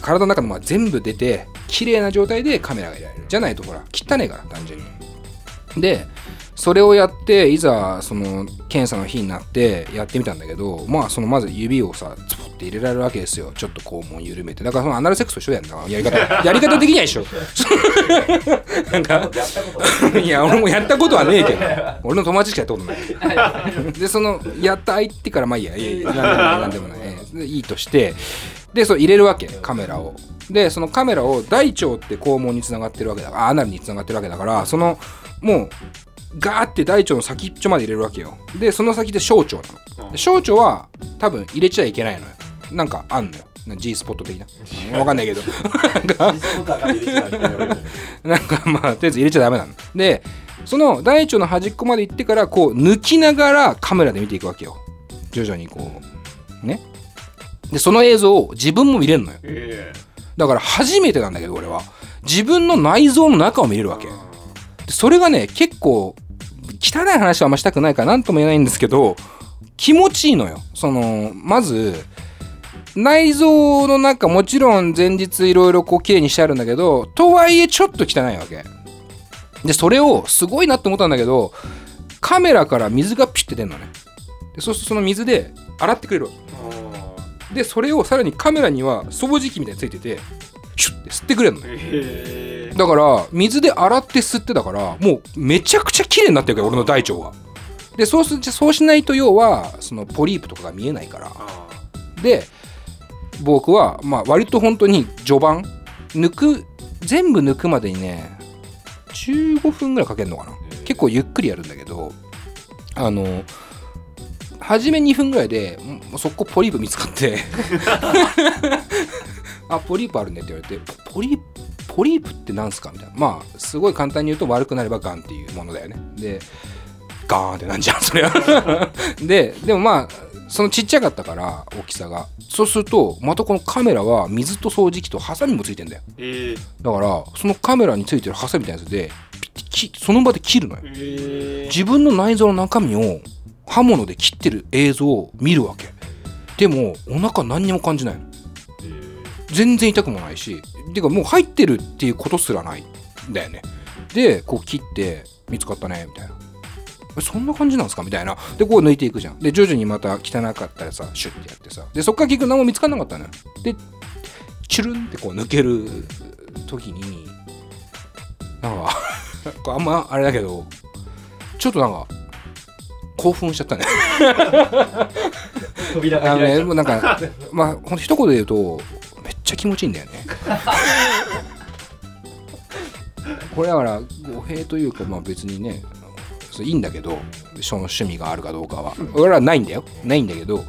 体の中のまあ全部出て綺麗な状態でカメラが入れられる。じゃないとほら汚ねえから単純に。でそれをやっていざその検査の日になってやってみたんだけどまあそのまず指をさツポって入れられるわけですよ。ちょっと肛門緩めて。だからそのアナルセックスと一緒だよな。やり方。やり方的には一緒。なんかい。いや俺もやったことはねえけど。俺の友達しかやったことない。でそのやった相手からまあいいや。いやいやなんでもないなんでもない。いいとして。でそう入れるわけ。カメラを。でそのカメラを大腸って肛門につながってるわけだからアナルにつながってるわけだからそのもうガーって大腸の先っちょまで入れるわけよ。でその先で小腸なの。で小腸は多分入れちゃいけないのよ。なんかあんのよ。G スポット的な。う んわかんないけど。なんかまあとりあえず入れちゃダメなの。でその大腸の端っこまで行ってからこう抜きながらカメラで見ていくわけよ。徐々にこう。ね。でその映像を自分も見れるのよ。えだから初めてなんだけど俺は。自分の内臓の中を見れるわけ。でそれがね結構汚い話はあんましたくないから何とも言えないんですけど気持ちいいのよ。そのまず内臓の中もちろん前日いろいろこう綺麗にしてあるんだけどとはいえちょっと汚いわけ。でそれをすごいなって思ったんだけどカメラから水がピュッて出るのね。でそうするとその水で洗ってくれる。わけでそれをさらにカメラには掃除機みたいについててシュッて吸ってくれるの。ねへだから水で洗って吸ってだからもうめちゃくちゃ綺麗になってるから俺の大腸が。でそうすそうしないと要はそのポリープとかが見えないから。で僕はまあ割と本当に序盤抜く全部抜くまでにね15分ぐらいかけるのかな。結構ゆっくりやるんだけどあの初め2分ぐらいでそこポリープ見つかって。あポリープあるねって言われてポリポリープってなんすかみたいな。まあすごい簡単に言うと悪くなればガンっていうものだよね。でガーンってなんじゃんそれは ででもまあそのちっちゃかったから大きさが。そうするとまたこのカメラは水と掃除機とハサミもついてんだよ。えだからそのカメラについてるハサミみたいなやつできその場で切るのよ。え自分の内臓の中身を刃物で切ってる映像を見るわけ。でもお腹何にも感じないの全然痛くもないしてかもう入ってるっていうことすらないんだよね。でこう切って見つかったねみたいな。えそんな感じなんですか？みたいな。でこう抜いていくじゃん。で徐々にまた汚かったらさシュッてやってさ。でそっから結局何も見つからなかったのよ。でチュルンってこう抜ける時になんか あんまあれだけどちょっとなんか興奮しちゃったね。扉があのね、開いちゃもうなんか、まあ、ほんと一言で言うと、ちゃ気持ちいいんだよね。これだから、語弊というか、まあ別にね、そういいんだけど、その趣味があるかどうかは。俺はないんだよ。ないんだけど、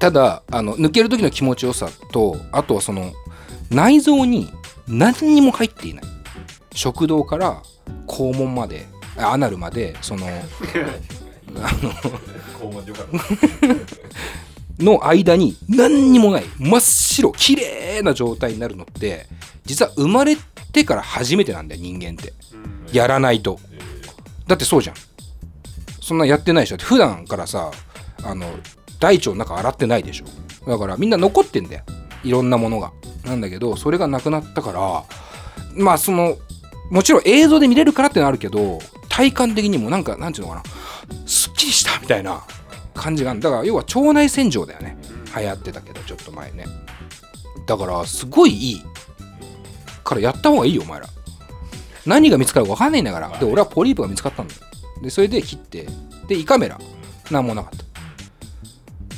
ただ、あの抜ける時の気持ちよさと、あとはその、内臓に何にも入っていない。食道から肛門まで、あアナルまで、その、肛門でよかった の間に何にもない真っ白綺麗な状態になるのって実は生まれてから初めてなんだよ人間って。やらないと。だってそうじゃん。そんなやってないでしょ。だって普段からさあの大腸の中洗ってないでしょ。だからみんな残ってんだよ。いろんなものが。なんだけどそれがなくなったからまあそのもちろん映像で見れるからってのはあるけど体感的にもなんかなんていうのかな。すっきりしたみたいな感じがだから要は腸内洗浄だよね。流行ってたけどちょっと前ね。だからすごいいい。からやった方がいいよお前ら。何が見つかるか分かんないんだから。で俺はポリープが見つかったんだよ。でそれで切って。で胃カメラ。なんもなかった。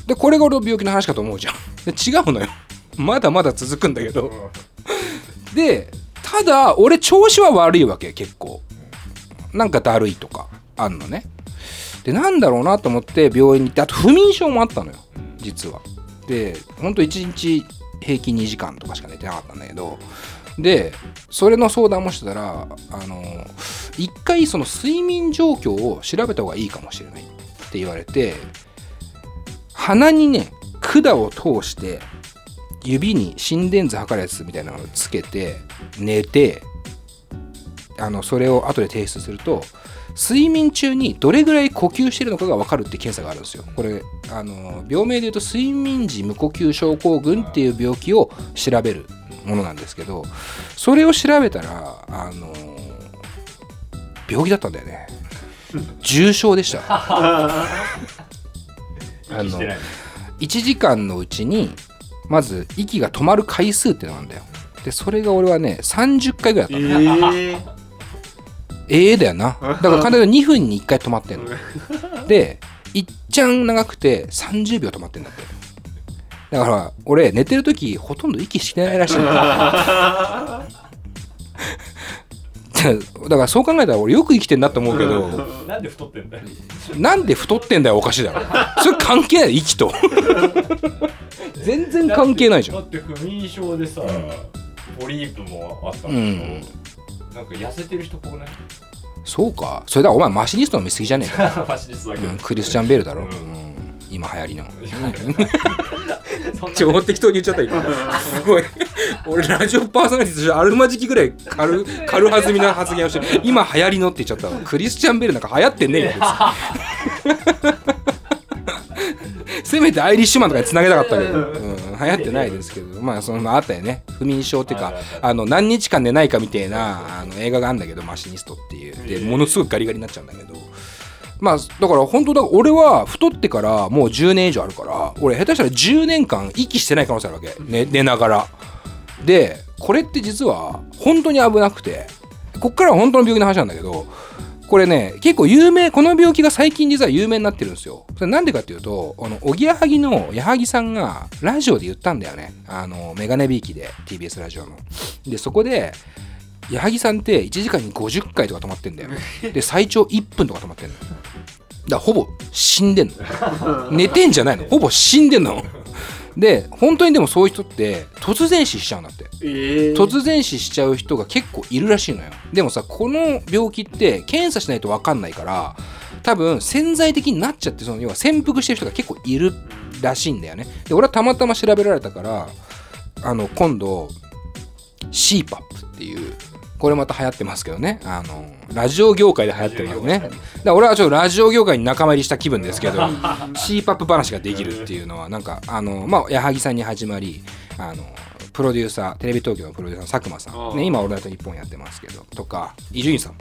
でこれが俺の病気の話かと思うじゃん。で違うのよ。まだまだ続くんだけど。でただ俺調子は悪いわけ結構。なんかだるいとかあんのねでなんだろうなと思って病院に行ってあと不眠症もあったのよ。実は。でほんと1日平均2時間とかしか寝てなかったんだけど。でそれの相談もしてたらあの一回その睡眠状況を調べた方がいいかもしれないって言われて鼻にね管を通して指に心電図測るやつみたいなのをつけて寝てあのそれを後で提出すると睡眠中にどれぐらい呼吸してるのかが分かるって検査があるんですよ。これあの病名で言うと睡眠時無呼吸症候群っていう病気を調べるものなんですけどそれを調べたらあの病気だったんだよね。重症でした。あの息してない。1時間のうちにまず息が止まる回数っていうのがあるんだよ。でそれが俺はね30回ぐらいだったの。えええだよな。だから簡単に2分に1回止まってんの。でいっちゃん長くて30秒止まってんだって。だから俺寝てる時ほとんど息してないらしい。のだからそう考えたら俺よく生きてんなって思うけど なんで太ってんだよ。なんで太ってんだよおかしいだろ。それ関係ない息と。全然関係ないじゃん。だって不眠症でさ、ポリープもあったんうんなんか痩せてる人っぽくない？そうか。それだお前マシニストの見過ぎじゃねえか、ファシリストだけど、うん、クリスチャン・ベールだろ、ううん。ん今流行りの。超適当に言っちゃった今。すごい。俺ラジオパーソナリティとしてあるまじきぐらい軽軽はずみな発言をして今流行りのって言っちゃったわ。クリスチャン・ベールなんか流行ってねえよせめてアイリッシュマンとかにつなげたかったけど、うん、流行ってないですけどまあそのまああったよね。不眠症っていうかあの何日間寝ないかみたいなあの映画があるんだけどマシニストっていう。でものすごくガリガリになっちゃうんだけど。まあだから本当だ俺は太ってからもう10年以上あるから俺下手したら10年間息してない可能性あるわけ、ね、寝ながら。でこれって実は本当に危なくて。こっからは本当の病気の話なんだけどこれね結構有名この病気が最近実は有名になってるんですよ。それなんでかっていうとあのおぎやはぎの矢作さんがラジオで言ったんだよね。あのメガネビーキで TBS ラジオの。でそこで矢作さんって1時間に50回とか止まってんだよ で最長1分とか止まってんの。だからほぼ死んでんの。寝てんじゃないの。ほぼ死んでんので本当にでもそういう人って突然死しちゃうんだって。突然死しちゃう人が結構いるらしいのよ。でもさこの病気って検査しないと分かんないから多分潜在的になっちゃってその要は潜伏してる人が結構いるらしいんだよね。で俺はたまたま調べられたからあの今度 CPAP っていうこれまた流行ってますけどね。あのラジオ業界で流行ってるよね。だから俺はちょっとラジオ業界に仲間入りした気分ですけど CPAP 話ができるっていうのはなんかあのまあ矢作さんに始まりあのプロデューサーテレビ東京のプロデューサーの佐久間さん、ね、今「オールナイトニッポン」やってますけど。とか伊集院さん。も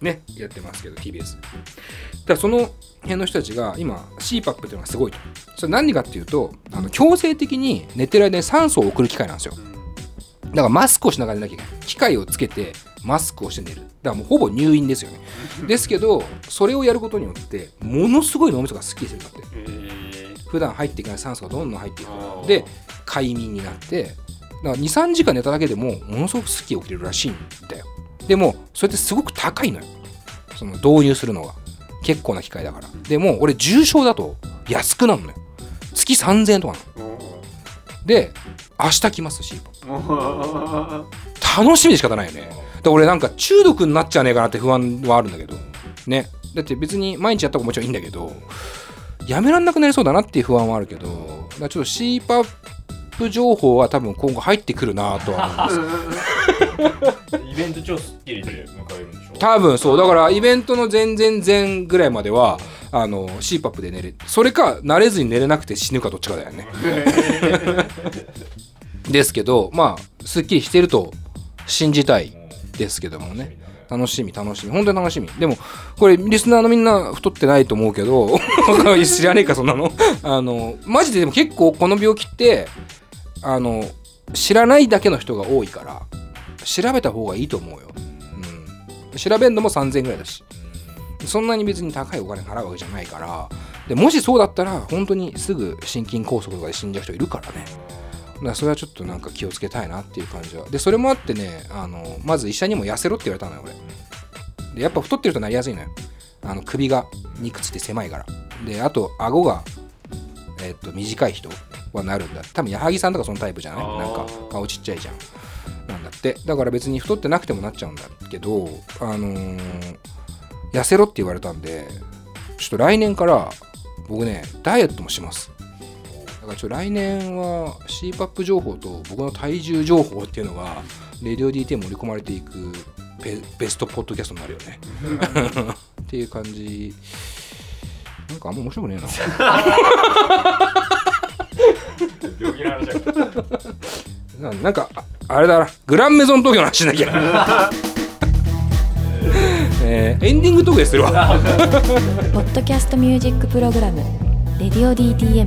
ねやってますけど TBS だからその辺の人たちが今 CPAP っていうのがすごいと。それ何かっていうとあの強制的に寝てる間に酸素を送る機械なんですよだからマスクをしながら寝なきゃいけない。機械をつけてマスクをして寝る。だからもうほぼ入院ですよね。ですけどそれをやることによってものすごい脳みそがスッキリするんだって。普段入っていかない酸素がどんどん入っていくで快眠になってだから23時間寝ただけでもものすごくスッキリ起きれるらしいんだよ。でもそれってすごく高いのよ。その導入するのが。結構な機械だから。でも俺重症だと安くなるのよ。月3000円とかなの。で明日来ます CPAP 楽しみで仕方ないよね。だ俺なんか中毒になっちゃわねえかなって不安はあるんだけど。ね。だって別に毎日やった方がもちろんいいんだけど。やめらんなくなりそうだなっていう不安はあるけど。ちょっと CPAP 情報は多分今後入ってくるなとは思う。んですイベント超スッキリで迎えるんでしょ？多分そう。だからイベントの前々前ぐらいまではあの CPAP で寝れそれか慣れずに寝れなくて死ぬかどっちかだよね ですけどまあすっきりしてると信じたいですけどもね。楽しみ楽しみ。本当に楽しみ。でもこれリスナーのみんな太ってないと思うけど 知らねえかそんなの。あのマジででも結構この病気ってあの知らないだけの人が多いから調べた方がいいと思うよ、うん、調べるのも3000円ぐらいだし。そんなに別に高いお金払うわけじゃないから。でもしそうだったら本当にすぐ心筋梗塞とかで死んじゃう人いるからね。だそれはちょっとなんか気をつけたいなっていう感じは。でそれもあってねあのまず医者にも痩せろって言われたのよ俺。でやっぱ太ってるとなりやすいのよ。あの首が肉つって狭いから。であと顎がえっと短い人はなるんだ多分矢作さんとかそのタイプじゃない？なんか顔ちっちゃいじゃん。なんだって。だから別に太ってなくてもなっちゃうんだけどあのー痩せろって言われたんでちょっと来年から僕ねダイエットもします。だからちょっと来年は CPAP 情報と僕の体重情報っていうのがレディオ DT 盛り込まれていくベベストポッドキャストになるよね。っていう感じ。なんかあんま面白くねえ病気の話だからなななんかああれだな。グランメゾン東京の話しなきゃ。えー。エンディングトークでするわ。ポッドキャストミュージックプログラム「レディオ DTM」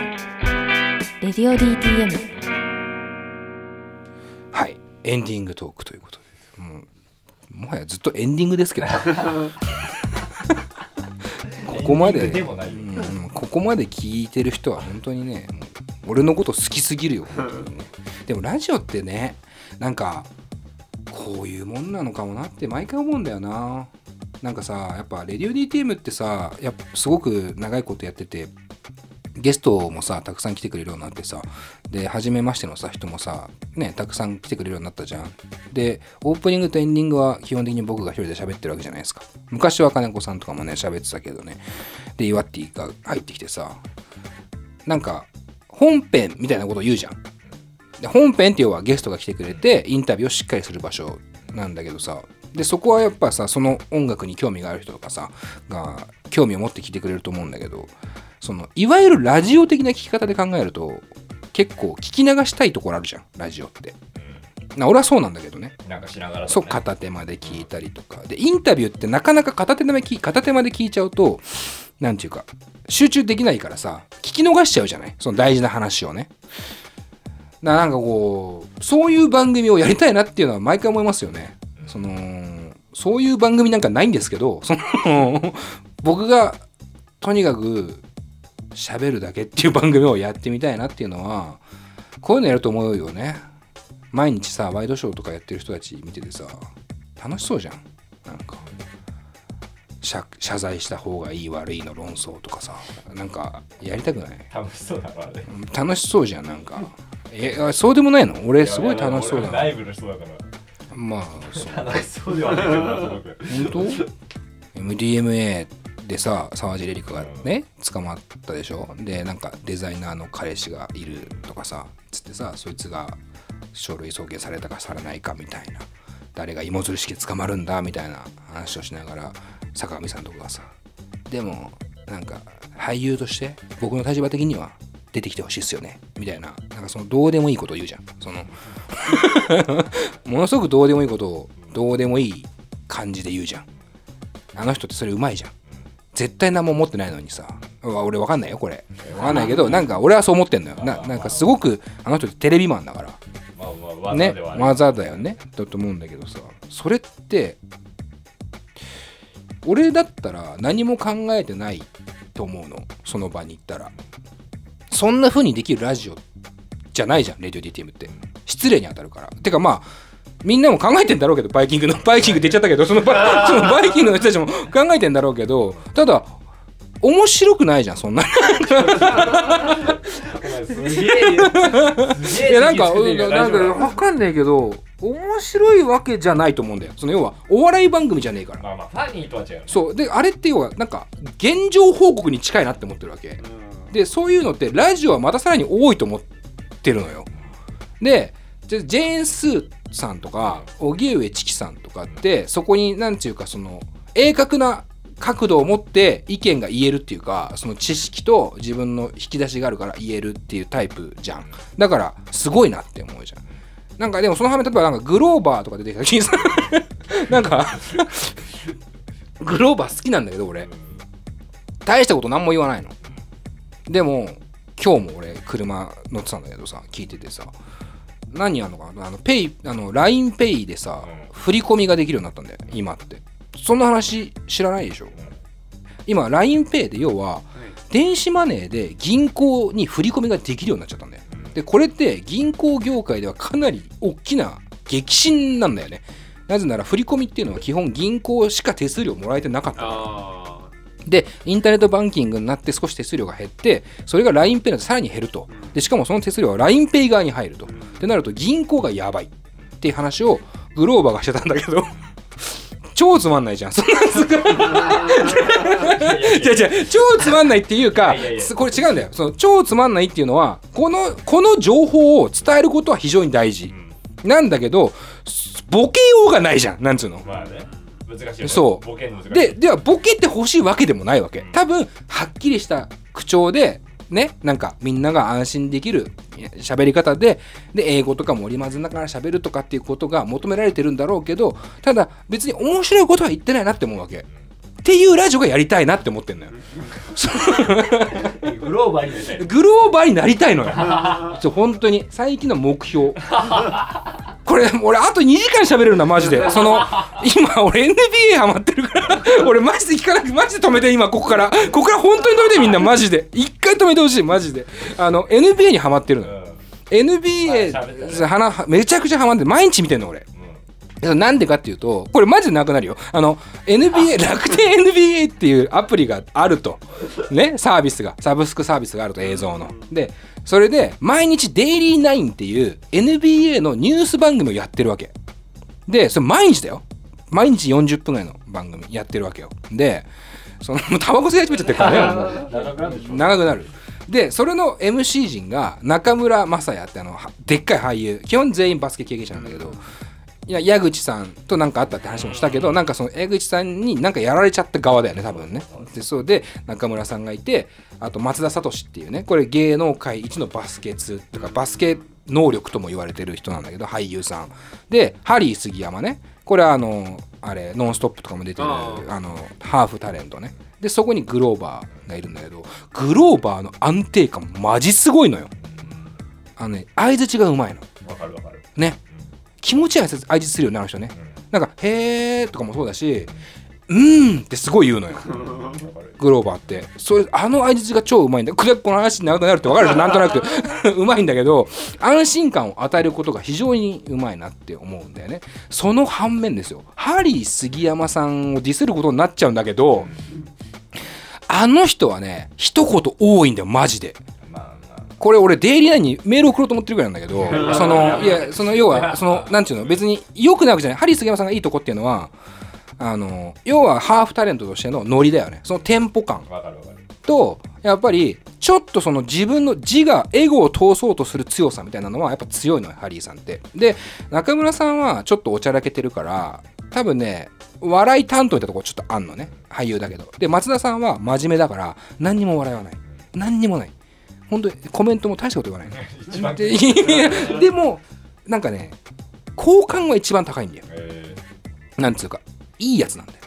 「レディオ DTM」はい。エンディングトークということで。もうもはやずっとエンディングですけど。ここまでうんここまで聞いてる人は本当にね俺のこと好きすぎるよ。本当にねでもラジオってねなんかこういうもんなのかもなって毎回思うんだよな。なんかさやっぱレディオ DTM ってさやっぱすごく長いことやっててゲストもさたくさん来てくれるようになってさで初めましてのさ人もさねたくさん来てくれるようになったじゃん。でオープニングとエンディングは基本的に僕が一人で喋ってるわけじゃないですか。昔は金子さんとかもね喋ってたけどね。でイワッティが入ってきてさなんか本編みたいなこと言うじゃん。で本編って要はゲストが来てくれてインタビューをしっかりする場所なんだけどさ。でそこはやっぱさその音楽に興味がある人とかさが興味を持って聞いてくれると思うんだけど。そのいわゆるラジオ的な聞き方で考えると結構聞き流したいところあるじゃんラジオって。な俺はそうなんだけどね。なんかしながらね。そう片手まで聞いたりとか。でインタビューってなかなか片手まで聞片手まで聞いちゃうとなんていうか集中できないからさ聞き逃しちゃうじゃない？その大事な話をね。ななんかこうそういう番組をやりたいなっていうのは毎回思いますよね。そのそういう番組なんかないんですけどその僕がとにかく喋るだけっていう番組をやってみたいなっていうのはこういうのやると思うよね。毎日さワイドショーとかやってる人たち見ててさ楽しそうじゃん。なんか謝謝罪した方がいい悪いの論争とかさなんかやりたくない？楽しそうだからね。楽しそうじゃんなんか。えあそうでもないの？俺すごい楽しそうだな。俺ライブの人だから。まあそう。楽しそうではないけどなすごく。本当 ?MDMA でさ沢尻エリカがね捕まったでしょ？でなんかデザイナーの彼氏がいるとかさつってさそいつが書類送検されたかされないかみたいな。誰が芋づる式で捕まるんだみたいな話をしながら坂上さんとかがさ。でもなんか俳優として僕の立場的には出てきてほしいっすよね。みたいな。なんかそのどうでもいいことを言うじゃん。その ものすごくどうでもいいことをどうでもいい感じで言うじゃん。あの人ってそれうまいじゃん絶対何も持ってないのにさ。俺わかんないよこれ。わかんないけどなんか俺はそう思ってんのよ。ななんかすごくあの人ってテレビマンだから。ね技だよね。だと思うんだけどさ。それって俺だったら何も考えてないと思うの。その場に行ったら。そんな風にできるラジオじゃないじゃんレディオ DTM って。失礼に当たるから。てかまあみんなも考えてんだろうけどバイキングの バイキングって言っちゃったけどそのバ そのバイキングの人たちも考えてんだろうけどただ面白くないじゃんそんな。いやなんかなんか大丈夫わかんないけど面白いわけじゃないと思うんだよその要は。お笑い番組じゃねえから。まあまあファニーとは違うそう。であれって要はなんか現状報告に近いなって思ってるわけ。でそういうのってラジオはまたさらに多いと思ってるのよ。でじゃジェーン・スーさんとか荻上チキさんとかってそこになんていうかその鋭角な角度を持って意見が言えるっていうかその知識と自分の引き出しがあるから言えるっていうタイプじゃん。だからすごいなって思うじゃん。なんかでもその反面例えばなんかグローバーとか出てきた時にさなんかグローバー好きなんだけど俺。大したこと何も言わないの。でも今日も俺車乗ってたんだけどさ聞いててさ。何やんのかな？あのペイあの LINEPay でさ振り込みができるようになったんだよ今って。そんな話知らないでしょ？今 LINEPay で要は電子マネーで銀行に振り込みができるようになっちゃったんだよ。でこれって銀行業界ではかなり大きな激震なんだよね。なぜなら振り込みっていうのは基本銀行しか手数料もらえてなかった。からあで、インターネットバンキングになって少し手数料が減って、それが LINEPay だとさらに減ると。で、しかもその手数料は LINEPay 側に入ると。ってなると銀行がやばいっていう話をグローバーがしてたんだけど、超つまんないじゃん。そんなんすか違う違う、超つまんないっていうかこれ違うんだよ。その超つまんないっていうのは、この、この情報を伝えることは非常に大事。なんだけど、ボケようがないじゃん。なんつうの。まあね難しいそうボケで、ではボケてほしいわけでもないわけ。多分、はっきりした口調で、ね、なんかみんなが安心できる喋り方で、で、英語とかも織り交ぜながら喋るとかっていうことが求められてるんだろうけど、ただ別に面白いことは言ってないなって思うわけ。っていうラジオがやりたいなって思ってんのよ。グローバーに出たいグローバーになりたいのよ。本当に最近の目標。これ俺あと2時間喋れるなマジで。その今俺 NBA ハマってるから俺マジで聞かなくマジで止めて今ここからここから本当に止めてみんなマジで一回止めてほしいマジで。あの NBA にハマってるのよ。はい NBA はなめちゃくちゃハマって毎日見てんの俺。なんでかっていうとこれマジでなくなるよ。あの NBA 楽天 NBA っていうアプリがあると。ねサービスがサブスクサービスがあると映像の。でそれで毎日デイリーナインっていう NBA のニュース番組をやってるわけ。でそれ毎日だよ。毎日40分ぐらいの番組やってるわけよ。でそのタバコ吸い始めちゃってるからね。長くなるでしょ。長くなる。でそれの MC 陣が中村雅也ってあのはでっかい俳優。基本全員バスケ経験者なんだけど、いや矢口さんと何かあったって話もしたけどなんかその矢口さんになんかやられちゃった側だよね多分ね。でそうで中村さんがいてあと松田聡っていうねこれ芸能界一のバスケ通とかバスケ能力とも言われてる人なんだけど俳優さん。でハリー杉山ね。これはあのあれ「ノンストップ!」とかも出てるああ。のハーフタレントね。でそこにグローバーがいるんだけどグローバーの安定感マジすごいのよ。あのね相づちがうまいの。わかるわかる。ね気持ちいい相づちするよねあの人ね。なんか「へー」とかもそうだし「うーん」ってすごい言うのよ。グローバーって。それあの相づちが超うまいんだ。これこの話長くなるって分かるでしょ？なんとなく。うまいんだけど安心感を与えることが非常にうまいなって思うんだよね。その反面ですよ。ハリー杉山さんをディスることになっちゃうんだけどあの人はね一言多いんだよマジでこれ俺デイリーナインにメール送ろうと思ってるぐらいなんだけどそのいやその要はそのなんていうの？別に良くないわけじゃない。ハリー杉山さんがいいとこっていうのはあの要はハーフタレントとしてのノリだよね。そのテンポ感。とやっぱりちょっとその自分の自我エゴを通そうとする強さみたいなのはやっぱ強いのよハリーさんって。で中村さんはちょっとおちゃらけてるから多分ね笑い担当ってとこちょっとあんのね。俳優だけど。で松田さんは真面目だから何にも笑わない。何にもない本当にコメントも大したこと言わない でもなんかね好感は一番高いんだよ。えなんつうかいいやつなんだよ。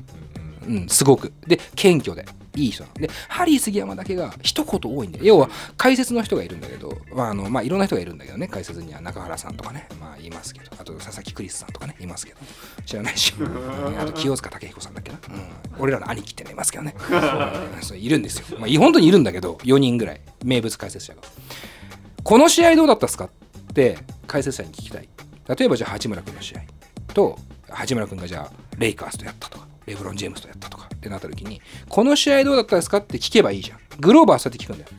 ーうん。うん、すごく。で、謙虚で、いい人なの。で、ハリー杉山だけが一言多いんで、要は解説の人がいるんだけど、まあ、あの、まあ、いろんな人がいるんだけどね、解説には中原さんとかね、まあ、いますけど、あと佐々木クリスさんとかね、いますけど、知らないし、うん。あと清塚武彦さんだっけな、うん、俺らの兄貴ってのいますけどね、いるんですよ。まあ、い本当にいるんだけど、4人ぐらい、名物解説者が。この試合どうだったっすかって解説者に聞きたい。例えばじゃあ八村君の試合。と八村君がじゃあレイカーズとやったとかレブロン・ジェームスとやったとかってなった時にこの試合どうだったですかって聞けばいいじゃん。グローバーはそうやって聞くんだよ。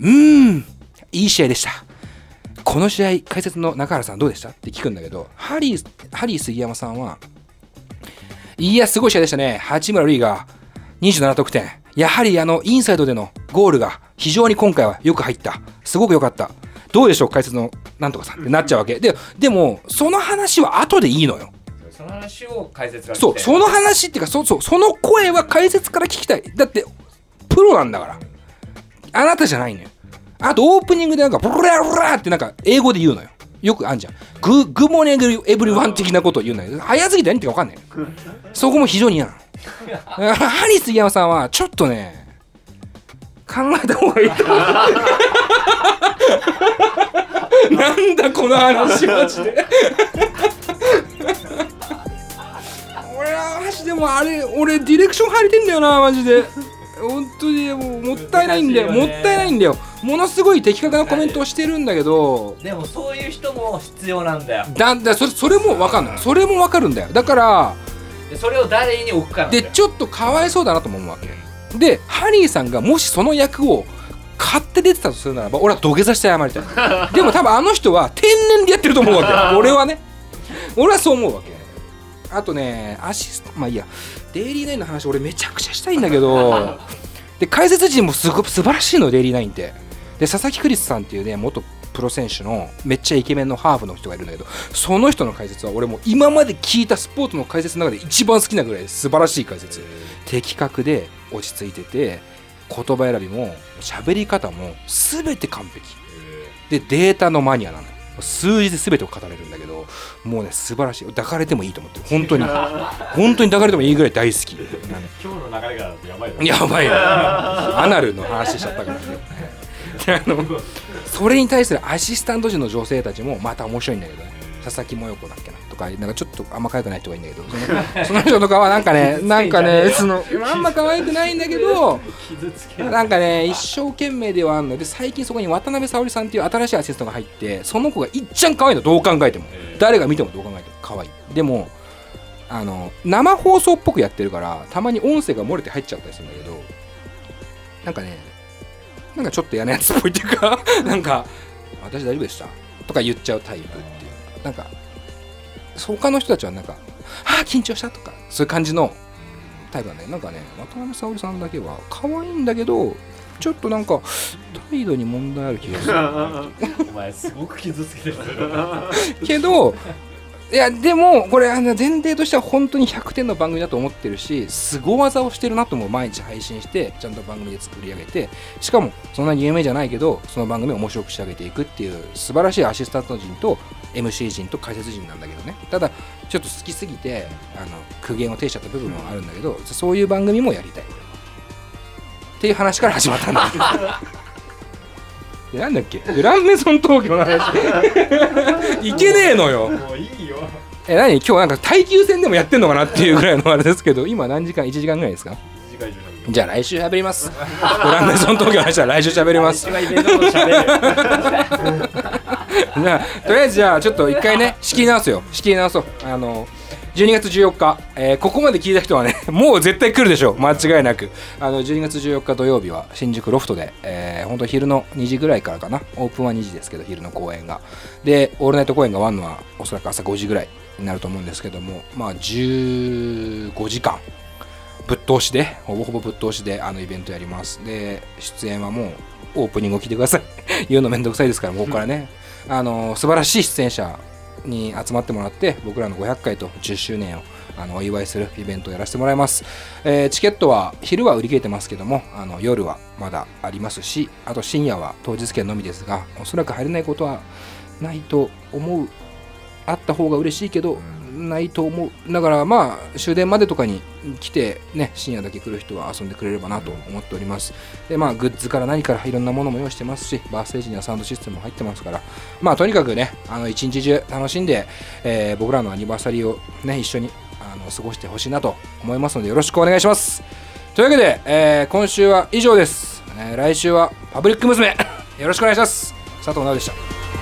うーんいい試合でした。この試合解説の中原さんどうでしたって聞くんだけどハリーハリー杉山さんはいやすごい試合でしたね。八村塁が27得点。やはりあのインサイドでのゴールが非常に今回はよく入った。すごく良かった。どうでしょう？解説のなんとかさんってなっちゃうわけ。ででもその話は後でいいのよ。その話を解説がそうその話っていうかそそうその声は解説から聞きたい。だってプロなんだから。あなたじゃないのよ。あとオープニングでなんかブラブラってなんか英語で言うのよ。よくあんじゃん。ググモネグエブリワン的なことを言うんだけど早すぎて何言ってるか分かんない。そこも非常に嫌なの。ハリー杉山さんはちょっとね考えた方がいい なんだこの話マジで。俺はマジでもあれ俺ディレクション入れてんだよなマジで。本当にもうもったいないんだよ。もったいないんだよ。ものすごい的確なコメントをしてるんだけど。でもそういう人も必要なんだよ。だだそれそれも分かんない。それも分かるんだよ。だからでそれを誰に置くかでちょっとかわいそうだなとも思うわけでハリーさんがもしその役を買って出てたとするならば俺は土下座して謝りたい。でも多分あの人は天然でやってると思うわけ。俺はね。俺はそう思うわけ。あとねアシストまあいいや。デイリーナインの話俺めちゃくちゃしたいんだけど。で解説陣もすごく素晴らしいのデイリーナインって。で佐々木クリスさんっていうね元プロ選手のめっちゃイケメンのハーフの人がいるんだけどその人の解説は俺もう今まで聞いたスポーツの解説の中で一番好きなぐらい素晴らしい解説。的確で落ち着いてて言葉選びも喋り方も全て完璧。でデータのマニアなの数字で全てを語れるんだけどもうね素晴らしい。抱かれてもいいと思ってる。本当に。本当に抱かれてもいいぐらい大好き。今日の流れがやばいよやばいな アナルの話しちゃったからね。であのそれに対するアシスタント陣の女性たちもまた面白いんだけどね。佐々木もよこだっけなとかなんかちょっとあんま可愛くない人がいるんだけどその その人とかはなんかねなんかねそのあんま可愛くないんだけどなんかね一生懸命ではあるので最近そこに渡辺沙織さんっていう新しいアシストが入ってその子がいっちゃん可愛いのどう考えても。誰が見てもどう考えても可愛い。でもあの生放送っぽくやってるからたまに音声が漏れて入っちゃったりするんだけどなんかねなんかちょっと嫌なやつっぽいっていうか なんか「私大丈夫でした?」とか言っちゃうタイプっていう。なんかそう他の人たちはなんか「ああ緊張した」とかそういう感じのタイプだよなんかね渡辺沙織さんだけは可愛いんだけどちょっとなんか態度に問題ある気がする。お前すごく傷つけてる けどいやでもこれあの前提としては本当に100点の番組だと思ってるし凄技をしてるなと思う毎日配信してちゃんと番組で作り上げてしかもそんなに有名じゃないけどその番組を面白く仕上げていくっていう素晴らしいアシスタント陣と MC 陣と解説陣なんだけどね。ただちょっと好きすぎてあの苦言を呈しちゃった部分もあるんだけど、そういう番組もやりたい。っていう話から始まったんだ なんだっけ？グランメゾン東京の話。いけねえのよ。もういいよ。え何？今日なんか耐久戦でもやってんのかなっていうぐらいのあれですけど今何時間？1時間ぐらいですか？じゃあ来週喋ります。グランメゾン東京の話は来週喋ります。じゃあとりあえずじゃあちょっと一回ね仕切り直すよ。仕切り直そう。あの12月14日、えーここまで聞いた人はね もう絶対来るでしょう。間違いなく。あの12月14日土曜日は新宿ロフトで、えー、本当昼の2時ぐらいからかな。オープンは2時ですけど昼の公演が。でオールナイト公演が終わるのはおそらく朝5時ぐらいになると思うんですけどもまあ15時間。ぶっ通しでほぼほぼぶっ通しであのイベントやります。で出演はもうオープニングを聞いてください。言うのめんどくさいですからここからね、あの素晴らしい出演者に集まってもらって僕らの500回と10周年をあのお祝いするイベントをやらせてもらいます、えーチケットは昼は売り切れてますけどもあの夜はまだありますしあと深夜は当日券のみですがおそらく入れないことはないと思うあった方が嬉しいけど、ないと思う。だからまあ終電までとかに来てね深夜だけ来る人は遊んでくれればなと思っております。でまあグッズから何からいろんなものも用意してますしバーステージにはサウンドシステムも入ってますから。まあとにかくねあの一日中楽しんで、えー僕らのアニバーサリーをね一緒にあの過ごしてほしいなと思いますのでよろしくお願いします。というわけで、えー今週は以上です、えー来週はパブリック娘。よろしくお願いします。佐藤直でした。